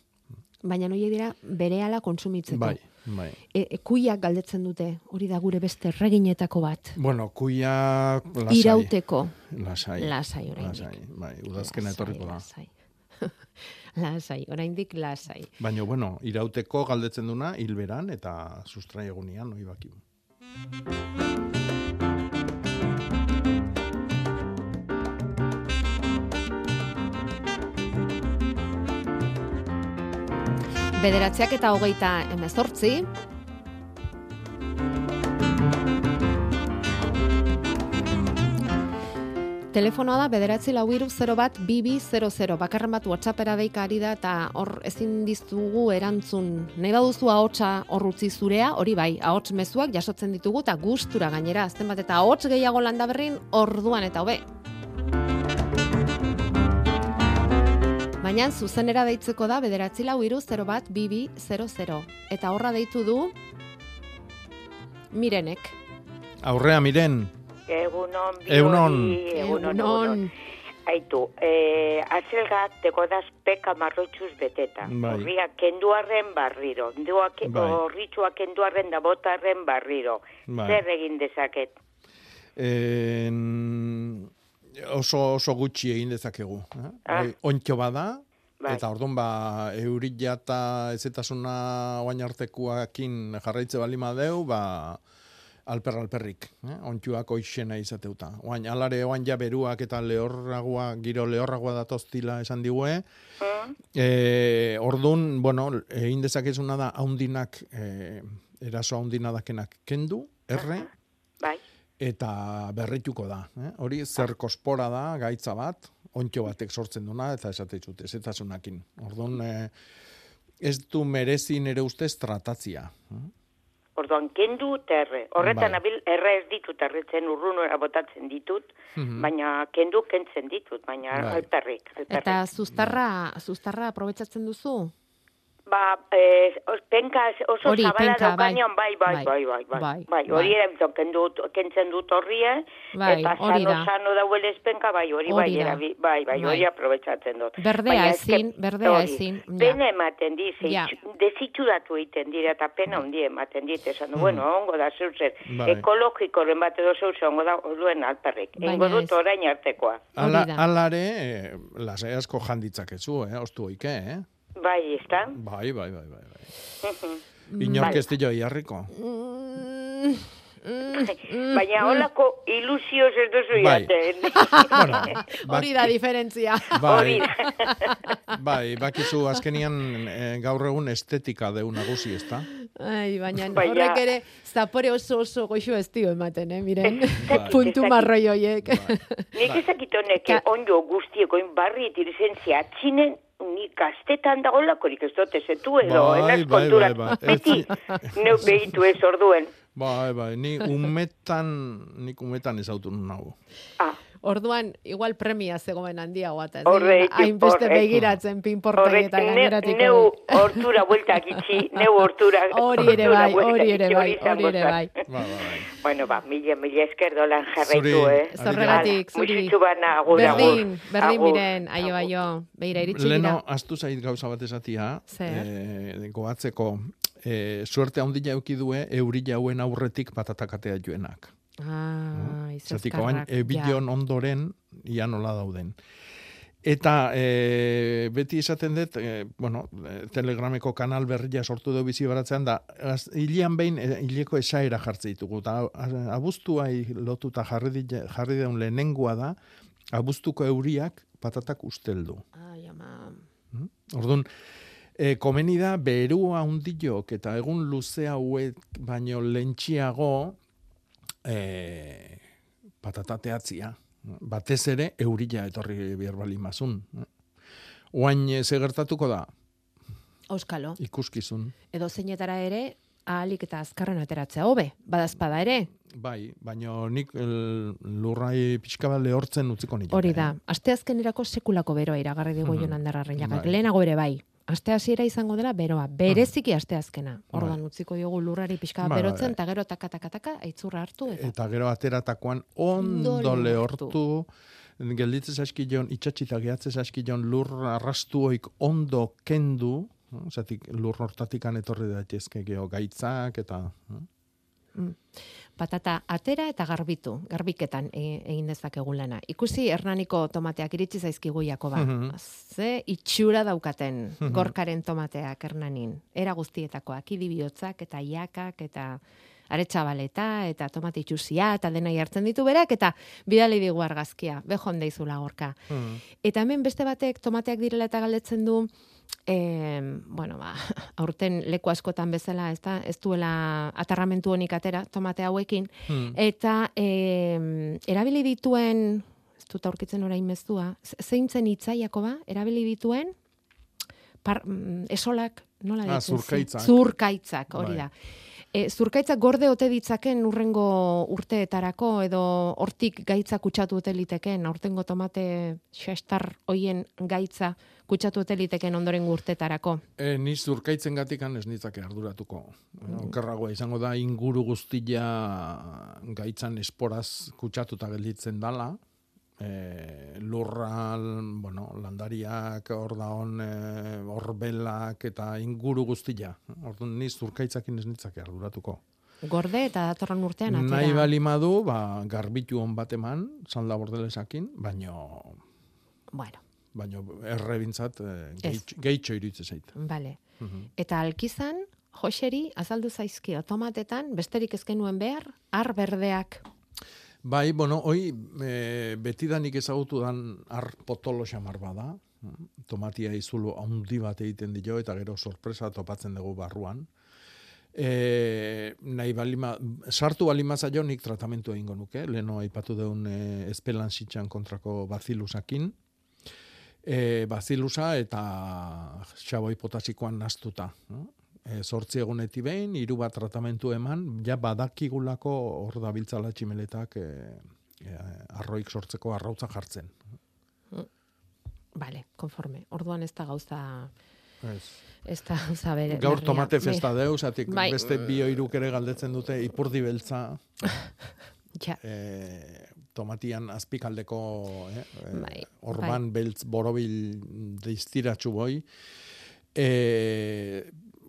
B: baina hoe dira berehala kontsumitzeko
H: Bai, bai.
B: e, e, kuiak galdetzen dute hori da gure beste erreginetako bat
H: Bueno, kuia lasai.
B: irauteko
H: Lasai.
B: lasai oraindik
H: Lasai, bai, udazkena etorriko da.
B: lasai lasai oraindik lasai
H: Baina, bueno, irauteko galdetzen duna hilberan eta sustrai egunean, oi
B: bederatziak eta hogeita emezortzi Telefonoa da bederatzi lau hiru 0 bat bibi 00. Bakarren bat WhatsAppera deika ari da eta hor ezin diztugu erantzun. Nahi baduzu ahotsa hor utzi zurea, hori bai, ahots mezuak jasotzen ditugu eta gustura gainera. Azten bat eta ahots gehiago landa berrin orduan eta hobe. Baina zuzenera deitzeko da bederatzi lau hiru 0 bat bibi 00. Eta horra deitu du Mirenek.
H: Aurrea miren,
M: Egunon,
H: Egunon.
M: biori, egunon,
B: Egunon.
M: egunon. Aitu, eh, azelgat tekodaz peka marrotxuz beteta.
H: Bai.
M: Horria kenduarren barriro. Duak,
H: Bai.
M: Horritxua kenduarren da botarren barriro.
H: Bai.
M: Zer egin dezaket?
H: en, oso, oso gutxi egin dezakegu. Eh?
M: Ah.
H: Ontxo bada,
K: Bai.
H: Eta orduan ba eurila eta ezetasuna oain artekuakin jarraitze bali madeu, ba alper alperrik, eh? ontsuak oixena izateuta. Oain, alare oain ja beruak eta lehorragoa, giro lehorragoa datoztila esan digue,
M: Mm.
H: E, orduan, bueno, egin dezakezuna da haundinak, e, eraso haundina dakenak kendu, erre. Eta berrituko da. Eh? Hori zer kospora da, gaitza bat, ontxo batek sortzen duna, eta esate zute, zetasunakin. Orduan, e, ez du merezi nere ustez tratatzia. eh?
M: Orduan, kendu eta erre. Horretan
H: Bai.
M: abil, erre ez ditut erretzen urrunora botatzen ditut,
H: Mhm.
M: baina kendu kentzen ditut, baina
B: Bai.
M: alperrik. alperrik.
B: Eta zuztarra, zuztarra aprobetsatzen duzu?
M: Ba, eh, os- penka oso
B: Hori,
M: zabala
B: penka, bai.
M: daukanean, bai, bai,
B: Bai.
M: bai, bai, bai,
B: Bai,
M: bai, hori
B: bai.
M: erabiltzen kendu, kentzen dut horrie,
B: Bai,
M: eta
B: hori
M: sano,
B: da.
M: sano dauel penka, bai, hori, bai, erabi, bai, bai,
B: Bai.
M: hori aprobetsatzen dut.
B: Berdea
M: eske-
B: ezin, berdea
M: hori,
B: ezin, ja.
M: Pena ematen di, ze
B: Ja.
M: itxu- desitxudatu egiten dira, eta pena hundi ematen dit, esan du,
H: Mm.
M: bueno, ongo da zeuzer,
H: Bai.
M: ekologikoren bat edo zeuzer, ongo da duen alperrik. Ingo dut orain artekoa.
H: Ala, alare, e, lasai asko janditzakezu, eh? ostu oike, eh?
M: Bai, ez da?
H: Bai, bai, bai, bai. bai. Inork ez dio iarriko.
M: Baina holako ilusioz ez duzu
H: Bai.
M: jaten.
H: bueno,
B: Hori da diferentzia.
H: Bai, bai, bakizu azkenian eh, gaur egun estetika deu nagusi, ezta?
B: Ai, baina
M: Baina-
B: horrek ere zapore oso oso goxo ez dio ematen, eh, miren.
M: Bai.
B: Puntu
M: Ez
B: marroi hoiek.
M: Nik ezakit honek onjo guztieko barri irizen zehatzinen nik gaztetan da holakorik ez dut ezetu edo
H: Bai,
M: enaz
H: bai,
M: kontura.
H: bai, bai.
M: Beti, neu behitu ez orduen.
H: Bai, bai, ni umetan, nik umetan ezautu nago.
B: Orduan, igual premia zegoen handiagoa eta
M: Horregatik,
B: hainbeste begiratzen pinportei
M: Horrek,
B: eta
M: ne,
B: gaineratiko.
M: neu hortura bueltak itxi, neu hortura.
B: Hori ere
M: hortura
B: bai, hori ere bai, hori ere bai.
H: Ba, ba, bai.
M: Bueno, ba, mila, mila esker dolan jarraitu,
H: Zuri,
M: eh?
B: Zorregatik, zuri.
M: Muixutxu bana, agur,
B: Berdin,
M: agur.
B: berdin miren, aio, aio. Beira, iritsi
H: Leno,
B: dira.
H: astu zait gauza bat esatia,
B: Zer?
H: eh, goatzeko, eh, suerte handia euki euri jauen aurretik patatakatea joenak.
B: Ah,
H: Zatik, oain,
B: izezkarrak,
H: ebilion ondoren, ia nola dauden. Eta e, beti esaten dut, e, bueno, e, telegrameko kanal berria sortu du bizi baratzean da, az, hilean behin e, hileko esaera jartze ditugu. Ta, abuztuai lotuta jarri, di- jarri daun lehenengoa da, abuztuko euriak patatak usteldu.
B: Ai, ama.
H: Orduan, e, komeni da, berua hundilok eta egun luze hauek baino lentxiago e, patatateatzia. Batez ere, eurila etorri behar bali mazun. Oain, e, ze gertatuko da?
B: Auskalo.
H: Ikuskizun.
B: Edo zeinetara ere, ahalik eta azkarren ateratzea hobe, badazpada ere.
H: Bai, baino nik lurrai pixka bat lehortzen utziko nitu.
B: Hori da, asteazkenerako sekulako beroa iragarri digu mm Jon Arrailagak.
H: Bai.
B: Lehenago ere bai. Aste hasiera izango dela beroa, bereziki asteazkena. Orduan utziko diogu lurrari pixka bat
H: Bai, bai,
B: berotzen,
H: bai.
B: eta gero taka taka taka aitzurra hartu eta
H: Eta gero ateratakoan ondo
B: Ondo
H: lehortu, gelditzen zaskion, itxatxita gehatzen zaskion lur arrastu oik ondo kendu, zatik lur hortatikan etorri daitezke geho gaitzak eta...
B: Mm. Patata atera eta garbitu, garbiketan e- egin dezakegu lana. Ikusi hernaniko tomateak iritsi zaizkigu Jakoba.
H: Mhm.
B: Ze itxura daukaten
H: Mhm.
B: gorkaren tomateak hernanin. Era guztietakoak, idibihotzak eta jakak eta aretsabaleta eta tomate itxusia eta dena jartzen ditu berak eta bidali digu argazkia. Bejon deizula gorka. Eta hemen beste batek tomateak direla eta galdetzen du, e, bueno, ba, aurten leku askotan bezala, ez da, ez duela atarramentu honik atera tomate hauekin,
H: Hmm.
B: eta e, erabili dituen, ez dut aurkitzen orain mezua, ze- zeintzen itzaiako ba, erabili dituen, par, mm, esolak, nola
H: Ah,
B: ditzen?
H: zurkaitzak.
B: Zurkaitzak, hori
H: Bai.
B: E, zurkaitzak gorde ote ditzaken urrengo urteetarako edo hortik gaitza kutsatu ote liteken, aurtengo tomate xastar hoien gaitza kutsatu ote liteken ondorengo urteetarako.
H: E, ni zurkaitzen gatikan ez nitzake arduratuko.
B: Mm.
H: Okerragoa izango da inguru guztia gaitzan esporaz kutsatuta gelditzen dala. E, lurra, bueno, landariak, hor daon, e, horbelak eta inguru guztia. Orduan ni zurkaitzakin ez nitzake arduratuko.
B: Gorde eta datorren urtean atera.
H: Nahi bali madu, ba, garbitu hon bat eman, salda bordelesakin, baino
B: Bueno,
H: baina erre bintzat eh,
B: Ez.
H: gehitxo, gehitxo iruditzen zait.
B: Bale.
H: Mhm.
B: Eta alkizan, Joseri, azaldu zaizkio tomatetan, besterik ezkenuen behar, ar berdeak.
H: Bai, bueno, hoi e, betidanik ezagutu dan ar potolo xamar bada. Tomatia izulu handi bat egiten dio eta gero sorpresa topatzen dugu barruan. E, nahi balima, sartu balima zaio nik tratamentu egingo nuke, leno aipatu deun e, espelan sitxan kontrako bazilusakin. E, bazilusa eta xaboi potasikoan nastuta. no? E, sortzi eguneti behin, hiru bat tratamentu eman, ja badakigulako hor dabiltzala tximeletak e, e, arroik sortzeko arrautza jartzen.
B: Bale, konforme. Orduan ez da gauza...
H: Ez.
B: Ez da gauza bere.
H: Gaur
B: berria.
H: tomate
B: Bai.
H: festa deus, atik
B: Bai.
H: beste bi oiruk ere galdetzen dute ipurdi beltza.
B: Ja.
H: E, tomatian azpikaldeko eh, eh,
B: Bai,
H: orban beltz borobil deiztiratxu boi. E,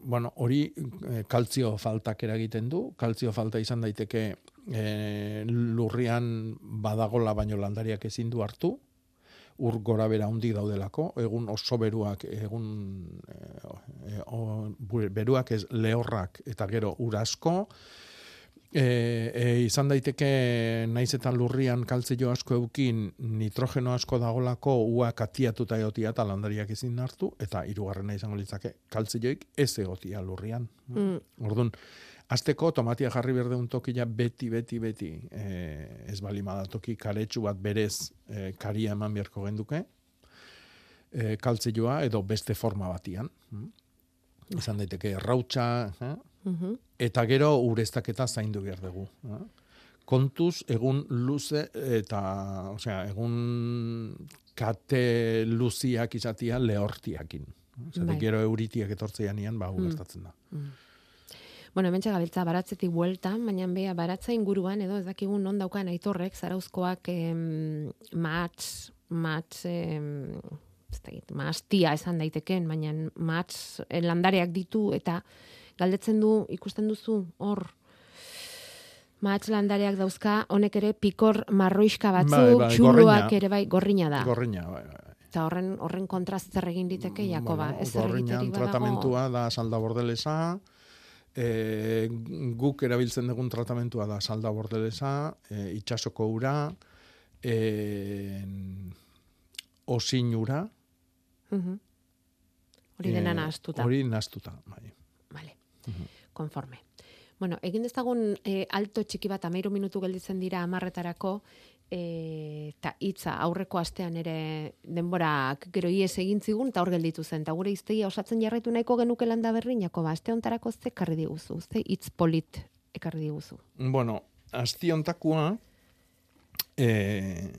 H: bueno, hori eh, kaltzio faltak eragiten du. Kaltzio falta izan daiteke e, lurrian badagola baino landariak ezin du hartu. Ur gora bera hundik daudelako, egun oso beruak, egun e, o, beruak ez lehorrak eta gero ur asko, e, e, izan daiteke naiz eta lurrian kaltzio asko eukin nitrogeno asko dagolako ua katiatuta egotia eta landariak ezin hartu, eta hirugarrena izango litzake kaltzioik ez egotia lurrian.
B: Mm.
H: Orduan, Azteko tomatia jarri berdeun tokia beti, beti, beti e, ez balima da toki karetsu bat berez e, karia eman beharko genduke, e, kaltzioa edo beste forma batian. Mm. Izan daiteke errautsa, eh?
B: Mhm.
H: Eta gero ureztaketa zaindu behar dugu. Kontuz egun luze eta, osea, egun kate luziak izatia lehortiakin. Zatek
B: Bai.
H: gero euritiak etortzean ian, ba,
B: Mm.
H: gertatzen da.
B: Bueno, hementxe gabiltza baratzetik bueltan, baina bea baratza inguruan edo ez dakigun non daukan aitorrek zarauzkoak em, mats, mats em, ez dakit, mastia esan daiteken, baina mats eh, landareak ditu eta galdetzen du ikusten duzu hor Mats landareak dauzka, honek ere pikor marroiska batzuk,
H: Bai, bai, gorrina.
B: ere bai, gorrina da.
H: Gorrina, bai, bai.
B: Eta horren horren kontra zer egin diteke Jakoba,
H: Bueno,
B: ez zer
H: gorrinan
B: egiterik
H: tratamentua da salda bordelesa, e, guk erabiltzen dugun tratamentua da salda bordelesa, e, itxasoko ura, e, osin ura,
B: Mhm. Hori dena
H: e,
B: nahastuta.
H: Hori nahastuta, bai.
B: Konforme. Bueno, egin dezagun e, alto txiki bat amairu minutu gelditzen dira amarretarako, eta hitza aurreko astean ere denborak gero ies egin zigun, eta hor gelditu zen, eta gure iztegia osatzen jarraitu nahiko genuke landa berri, Jakoba, aste hontarako ze ekarri diguzu, ze hitz polit ekarri diguzu.
H: Bueno, asti ontakua, e,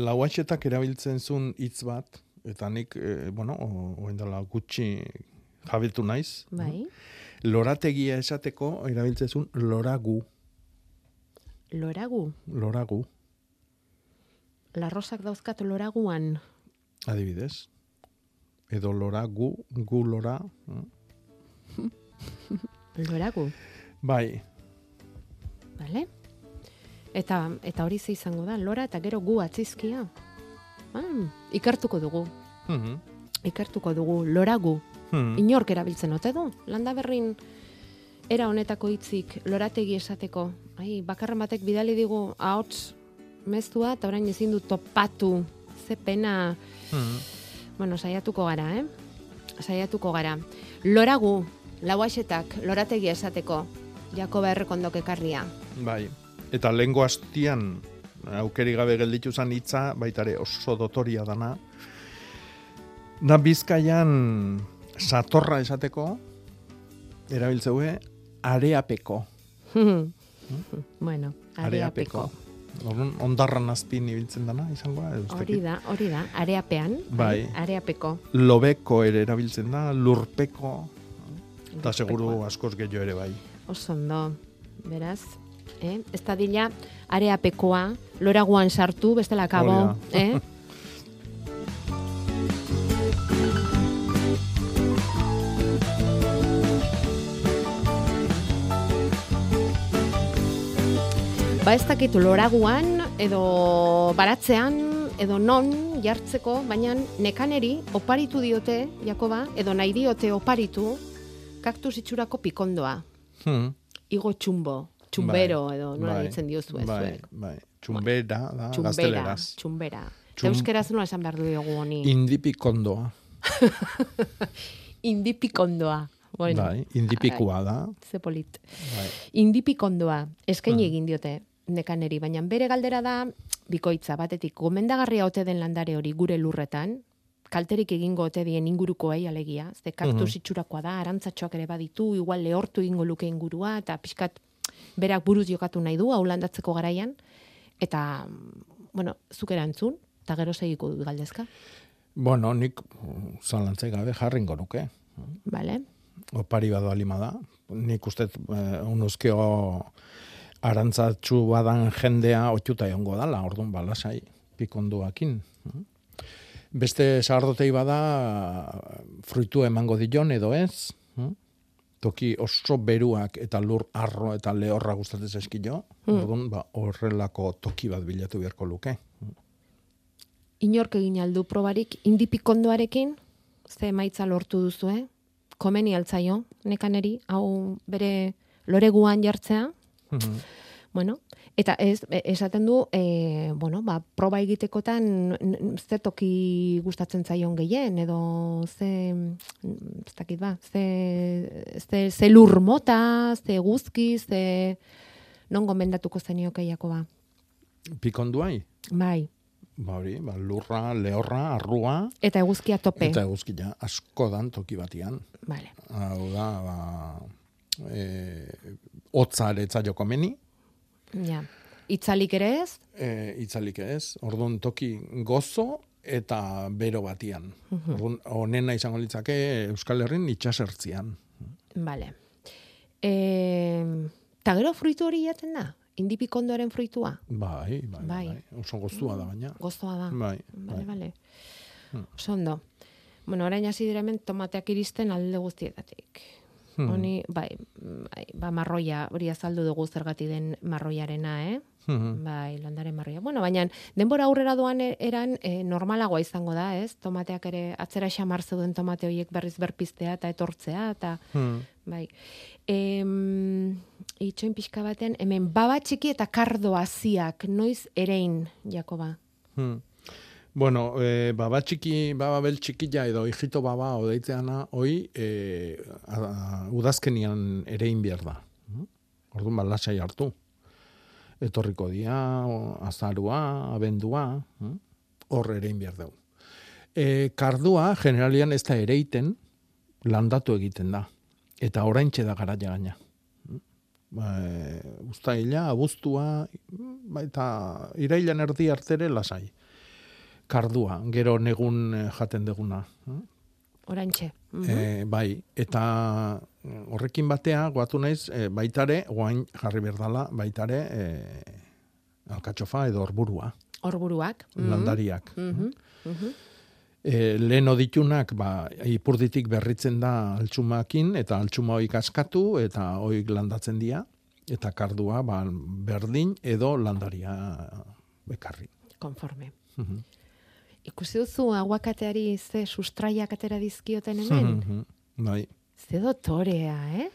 H: lauatxetak erabiltzen zuen hitz bat, eta nik, e, bueno, oen dela gutxi jabiltu naiz.
B: Bai,
H: Lorategia esateko erabiltzen zuen loragu,
B: loragu,
H: loragu,
B: larrosak dauzkat loraguan,
H: adibidez. Edo loragu, gu lora. eh?
B: loragu,
H: Bai,
B: Vale? Eta, eta hori ze izango da, lora eta gero gu atzizkia. Ah, ikertuko dugu,
H: mhm,
B: ikertuko dugu, lora
H: mhm.
B: Inork erabiltzen ote du. Landa berrin era honetako hitzik lorategi esateko. Ai, bakarren batek bidali digu ahots mezua eta orain ezin du topatu. Ze pena.
H: Mhm.
B: Bueno, saiatuko gara, eh? Saiatuko gara. Loragu, lauaxetak, lorategi esateko. Jakoba errekondok ekarria.
H: Bai. Eta lengo astian aukeri gabe gelditu zan hitza, baitare oso dotoria dana. Da bizkaian satorra esateko, erabiltzeue, areapeko.
B: bueno, areapeko.
H: Orduan, ondarran azpin ibiltzen dana, izango da?
B: Hori da, hori da, areapean.
H: Bai.
B: Areapeko.
H: Lobeko ere erabiltzen da, lurpeko, eta seguru askoz gehiago ere bai.
B: Oso ondo, beraz. Eh? Ez da dila, areapekoa, loraguan sartu, bestela kabo. Eh? Ba ez dakit loraguan, edo baratzean, edo non, jartzeko, baina nekaneri oparitu diote, Jakoba, edo nahi diote oparitu, kaktus itxurako pikondoa.
H: Hmm.
B: Igo txumbo, txumbero,
H: Bai,
B: edo nola
H: bai,
B: ditzen diozu ez
H: Bai, bai. Txumbera da,
B: Txumbera,
H: gazteleraz.
B: txumbera.
H: Txum-
B: Euskeraz nola esan behar dugu honi.
H: Indipikondoa.
B: Indipikondoa. Bueno,
H: Bai, indipikua da.
B: Ze polit.
H: Bai.
B: Indipikondoa, eskaini egin diote nekaneri, baina bere galdera da, bikoitza batetik, gomendagarria ote den landare hori gure lurretan, kalterik egingo ote dien ingurukoei alegia, ze kaktus
N: Mhm.
B: itxurakoa da, arantzatxoak ere baditu, igual lehortu egingo luke ingurua, eta pixkat berak buruz jokatu nahi du, hau landatzeko garaian, eta, bueno, zuk erantzun, eta gero segiko dut galdezka,
H: Bueno, nik zalantzai gabe jarringo nuke.
B: bale?
H: Opari bado alima da. Nik uste eh, unuzkio arantzatxu badan jendea otxuta egongo dala, orduan balasai pikonduakin. Beste sagardotei bada fruitu emango dion edo ez. hm? Toki oso beruak eta lur arro eta lehorra gustatzen zaizkio.
B: Hmm.
H: Orduan, ba, horrelako toki bat bilatu beharko luke.
B: Inork egin aldu probarik indipikondoarekin, ze emaitza lortu duzu, eh? Komeni altzaio, nekaneri, hau bere loreguan jartzea, bueno, eta ez, esaten du, e, bueno, ba, proba egitekotan ze toki gustatzen zaion gehien, edo ze, ez dakit ba, ze, ze, ze lur mota, ze guzki, ze, non gomendatuko zenioke Jakoba.
H: Pikonduai?
B: Bai,
H: Ba hori, ba, lurra, lehorra, arrua,
B: eta eguzkia tope.
H: Eta eguzkia asko dan toki batian.
B: Vale.
H: Hau da, ba, e, hotza ere etzaio komeni,
B: Ja. Itzalik ere ez?
H: e, itzalik ez, orduan toki gozo eta bero batian.
B: Mhm.
H: Orduan, honena izango litzake Euskal Herrin itxasertzian.
B: Vale. E, ta gero fruitu hori jaten da? Indipikondoaren fruitua?
H: Bai, bai,
B: Bai.
H: bai. Oso goztua da baina.
B: Gozoa da.
H: Bai,
B: Vale,
H: bai.
B: vale.
H: Hmm.
B: Oso ondo. Bueno, orain hasi dira hemen tomateak iristen alde guztietatik.
H: Hmm.
B: Honi, bai, bai, ba marroia, hori azaldu dugu zergati den marroiarena, eh?
H: Mhm.
B: Bai, landare marroia. Bueno, baina denbora aurrera doan eran e, normalagoa izango da, ez? Tomateak ere atzera xamar zeuden tomate horiek berriz berpiztea eta etortzea eta
H: Hmm.
B: bai. Em, itxoin pixka batean hemen baba txiki eta kardo haziak noiz erein Jakoba.
H: Hmm. Bueno, e, baba txiki, baba bel txikilla edo hijito baba odeitzeana, hoi e, a, udazkenian ere behar da. Orduan ba, lasai hartu. Etorriko dia, azarua, abendua, hor ere behar dugu. E, kardua, generalian ez da ereiten, landatu egiten da. Eta oraintxe da garaia gaina. Ba, e, ustaila, abuztua, baita irailan erdi artere lasai. Kardua, gero negun eh, jaten deguna.
B: Oraintxe. Mhm.
H: E, bai, eta eh, horrekin batea, guatu naiz, e, baitare, guain jarri berdala, baitare, e, alkatxofa edo orburua,
B: Horburuak. Mhm.
H: landariak.
B: Mhm. Mhm.
H: E, lehen ditunak, ba, ipurditik berritzen da altxumakin, eta altxuma hoik askatu, eta hoik landatzen dira, eta kardua, ba, berdin edo landaria bekarri.
B: Konforme.
H: Mhm.
B: Ikusi duzu aguakateari ze sustraiak atera dizkioten hemen?
H: Mhm. Bai.
B: Ze dotorea, eh?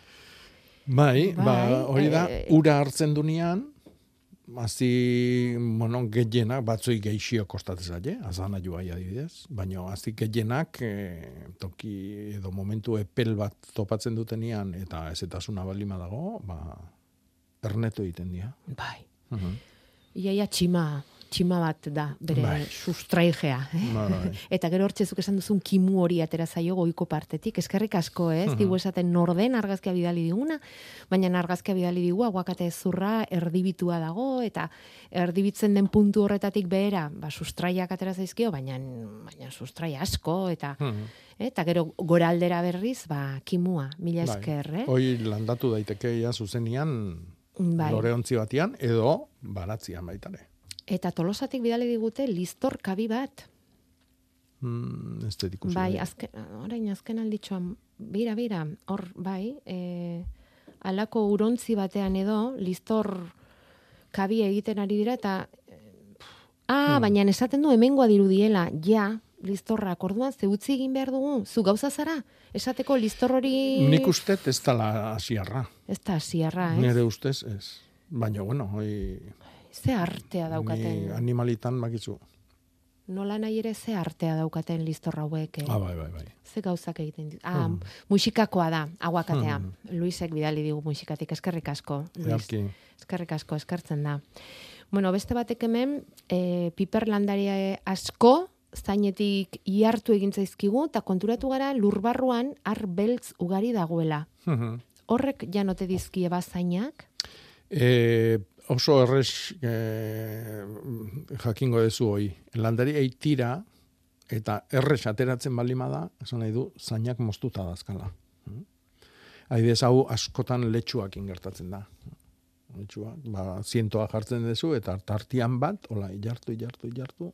H: Bai, ba,
B: Bai,
H: hori da,
B: eh,
H: ura hartzen dunean, hazi, bueno, gehienak, batzui geixio kostatzen zaie, azana joai adibidez, baina hazi gehienak e, toki edo momentu epel bat topatzen dutenean eta ezetasuna balima dago, ba, ernetu egiten dira.
B: Bai.
H: Mhm.
B: Iaia txima, txima bat da, bere
H: Bai.
B: sustraigea. Eh?
H: Bai.
B: Eta gero hortzezuk esan duzun kimu hori atera zaio goiko partetik. Eskerrik asko, ez?
H: Mhm.
B: Digu esaten norden argazkia bidali diguna, baina argazkia bidali digu aguakate zurra erdibitua dago, eta erdibitzen den puntu horretatik behera, ba, sustraiak atera zaizkio, baina, baina sustraia asko, eta
H: Mhm.
B: eta gero goraldera berriz, ba, kimua, mila
H: Bai.
B: esker, eh?
H: Hoi landatu daiteke ja zuzenian
B: Bai.
H: loreontzi batian edo baratzian baitare.
B: Eta tolosatik bidali digute listor kabi bat.
H: Mm, ez dut ikusi.
B: Bai, azken, orain azken alditxoan, bira, bira, hor, bai, e, alako urontzi batean edo, listor kabi egiten ari dira, eta Ah, baina esaten du hemengoa dirudiela, ja, listorrak, orduan, ze utzi egin behar dugu, zu gauza zara? Esateko listor hori...
H: Nik uste ez dala asiarra.
B: Ez da asiarra, ez?
H: Nire ustez ez. Baina, bueno, hoi...
B: Ze artea
H: Ni
B: daukaten,
H: animalitan bakizu.
B: nola nahi ere ze artea daukaten listor hauek. Eh?
H: Ah, bai, bai, bai.
B: Ze gauzak egiten dit. Ah,
H: Hmm.
B: musikakoa da, aguakatea.
H: Hmm.
B: Luisek bidali digu musikatik, eskerrik asko. Luis.
H: Earki.
B: Eskerrik asko, eskertzen da. Bueno, beste batek hemen, e, piperlandaria asko, zainetik ihartu egin zaizkigu, eta konturatu gara lurbarruan ar beltz ugari dagoela. Horrek janote dizkie bazainak?
H: E, oso errez e, jakingo dezu hoi. Landari eitira eta errez ateratzen balima da, esan nahi du, zainak moztuta dazkala. Mm. Haidez hau askotan letxuak ingertatzen da. Letxuak, ba, zientoa jartzen dezu eta tartian bat, hola, ilartu, ilartu, ilartu,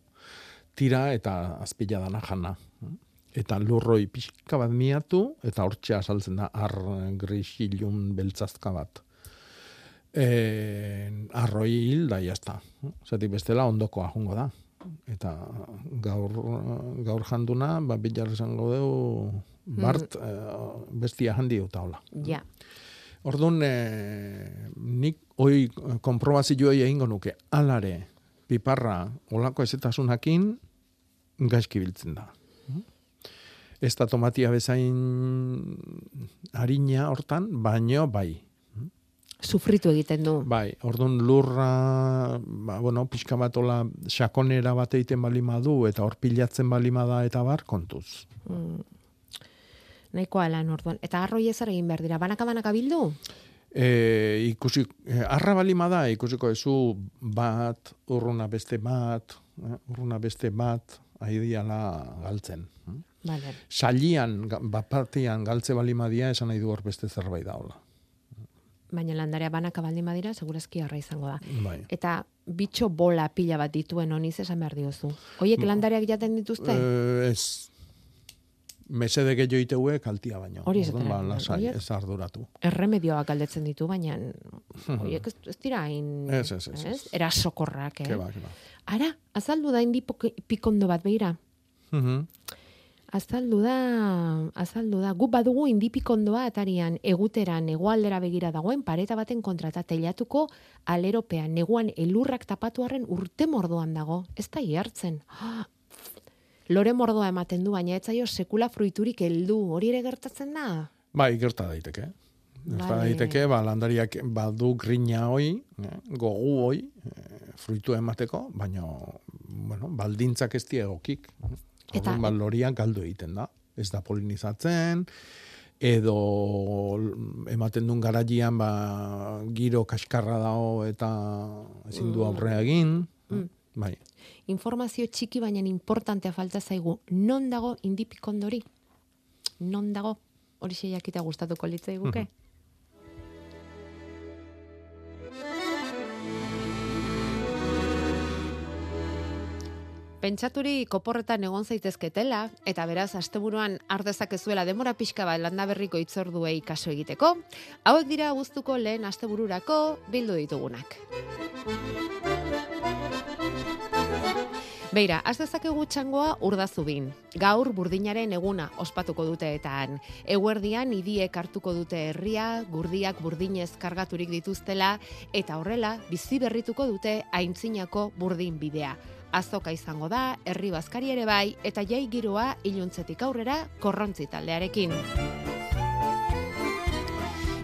H: tira eta azpila dana jana. Mm. Eta lurroi pixka bat miatu, eta hortxe asaltzen da ar grisilun beltzazka bat eh, arroi hil da jazta. Zatik bestela ondokoa jungo da. Eta gaur, gaur janduna, ba, bilar esango dugu, bart, eh, bestia handi eta hola.
B: Ja.
H: Orduan, eh, nik hoi konprobazioa egingo nuke, alare, piparra, olako ezetasunakin, gaizki biltzen da. Ez da tomatia bezain harina hortan, baino bai.
B: Sufritu egiten du.
H: Bai, orduan lurra, ba, bueno, pixka bat ola sakonera bat egiten balima du, eta hor pilatzen balima da, eta bar, kontuz.
B: Mm. Nahikoa lan orduan. Eta arroi ezar egin behar dira. Banaka-banaka bildu?
H: E, ikusi, e, arra balima da, ikusiko ezu bat, urruna beste bat, eh, urruna beste bat, aidiala galtzen.
B: Vale.
H: Salian, bat-batean galtze balima dia, esan nahi du hor beste zerbait daula.
B: Baina landarea banaka baldin badira, segurazki arra izango da.
H: Bai.
B: Eta bitxo bola pila bat dituen honiz esan behar diozu. Hoiek landareak jaten dituzte?
H: Eh, ez, mesede gehiago iteue kaltia baino.
B: Hori esaten
H: ba, lasai, ez arduratu.
B: Erremedioak galdetzen ditu, baina horiek ez, ez dira hain...
H: Ez, ez, ez, ez.
B: Erasokorrak, eh?
H: Ke ba, ke ba.
B: Ara, azaldu da indi pikondo bat, beira.
H: Mhm.
B: Azaldu da, azaldu da. Guk badugu indipikondoa atarian eguteran egoaldera begira dagoen pareta baten kontrata teilatuko aleropean neguan elurrak tapatu arren urte mordoan dago. Ez da hartzen. Lore mordoa ematen du, baina ez zaio sekula fruiturik heldu. Hori ere gertatzen da?
H: Bai, gerta daiteke. Gerta
B: Bai.
H: daiteke, ba, landariak badu grina hoi, eh, gogu hoi, eh, fruitu emateko, baina, bueno, baldintzak ez die egokik.
B: Eta-
H: Eta, ba, loriak galdu egiten da. Ez da polinizatzen, edo ematen duen garajian ba, giro kaskarra dago eta ezin du
B: Mm.
H: aurrea egin.
B: Mm.
H: Bai.
B: Informazio txiki baina importantea falta zaigu. Non dago indipikondori? Non dago? Hori jakita gustatuko litzai guke? Pentsaturi koporretan egon zaitezketela, eta beraz, asteburuan ardezakezuela demora pixka bat landa berriko itzorduei kaso egiteko, hauek dira guztuko lehen astebururako bildu ditugunak. Beira, az dezakegu txangoa urdazubin. Gaur burdinaren eguna ospatuko dute eta eguerdian idiek hartuko dute herria, gurdiak burdinez kargaturik dituztela, eta horrela bizi berrituko dute aintzinako burdin bidea. Azoka izango da, herri bazkari ere bai, eta jai giroa iluntzetik aurrera korrontzi taldearekin.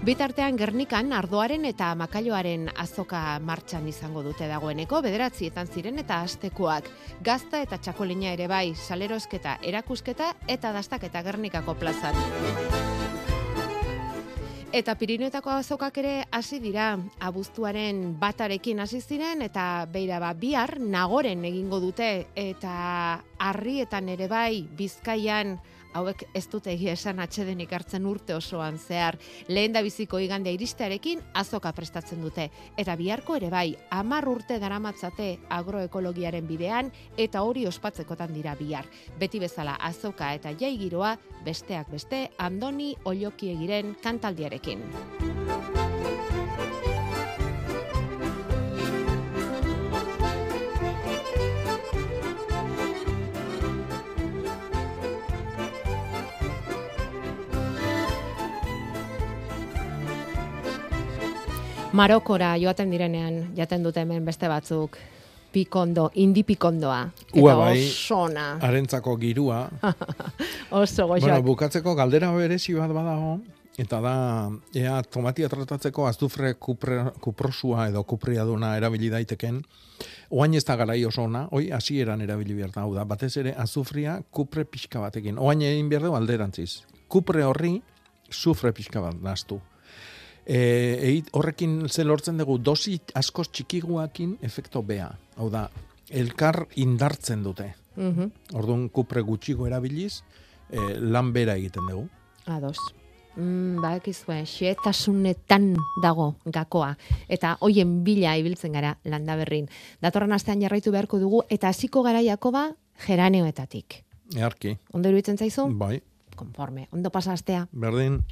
B: Bitartean Gernikan ardoaren eta makailoaren azoka martxan izango dute dagoeneko, bederatzietan ziren eta astekoak. Gazta eta txakolina ere bai, salerosketa, erakusketa eta dastaketa Gernikako plazan. Eta Pirineotako azokak ere hasi dira. Abuztuaren batarekin hasi ziren eta beira ba bihar nagoren egingo dute. Eta harrietan ere bai Bizkaian hauek ez dute egia esan atxedenik hartzen urte osoan zehar. Lehen da biziko igandea iristearekin azoka prestatzen dute. Eta biharko ere bai, amar urte daramatzate agroekologiaren bidean eta hori ospatzekotan dira bihar. Beti bezala azoka eta jai giroa besteak beste Andoni Ollokiegiren kantaldiarekin. Marokora joaten direnean, jaten dute hemen beste batzuk, pikondo, indi pikondoa. Eta
H: Ua bai,
B: oso ona.
H: Arentzako girua.
B: Oso goxoak.
H: bueno, bukatzeko galdera berezi bat badago, eta da, ea tomatia tratatzeko azufre kupre, kuprosua edo kupriaduna erabili daiteken, oain ez da garai oso ona, oi hasieran erabili behar da, hau da, batez ere azufria kupre pixka batekin. Oain egin behar dugu alderantziz. Kupre horri, sufre pixka bat naztu. E, horrekin ze lortzen dugu dosi askoz txikiguakin efekto bea. Hau da, elkar indartzen dute.
B: Mhm.
H: Orduan kupre gutxigo erabiliz, e, lan bera egiten dugu.
B: Ados. Mm, bakizue, xeetasunetan dago gakoa. Eta hoien bila ibiltzen gara landa berrin. Datorren astean jarraitu beharko dugu, eta hasiko gara Jakoba geraneoetatik.
H: Earki,
B: Ondo iruditzen zaizu?
H: bai,
B: Konforme. Ondo pasa astea.
H: berdin.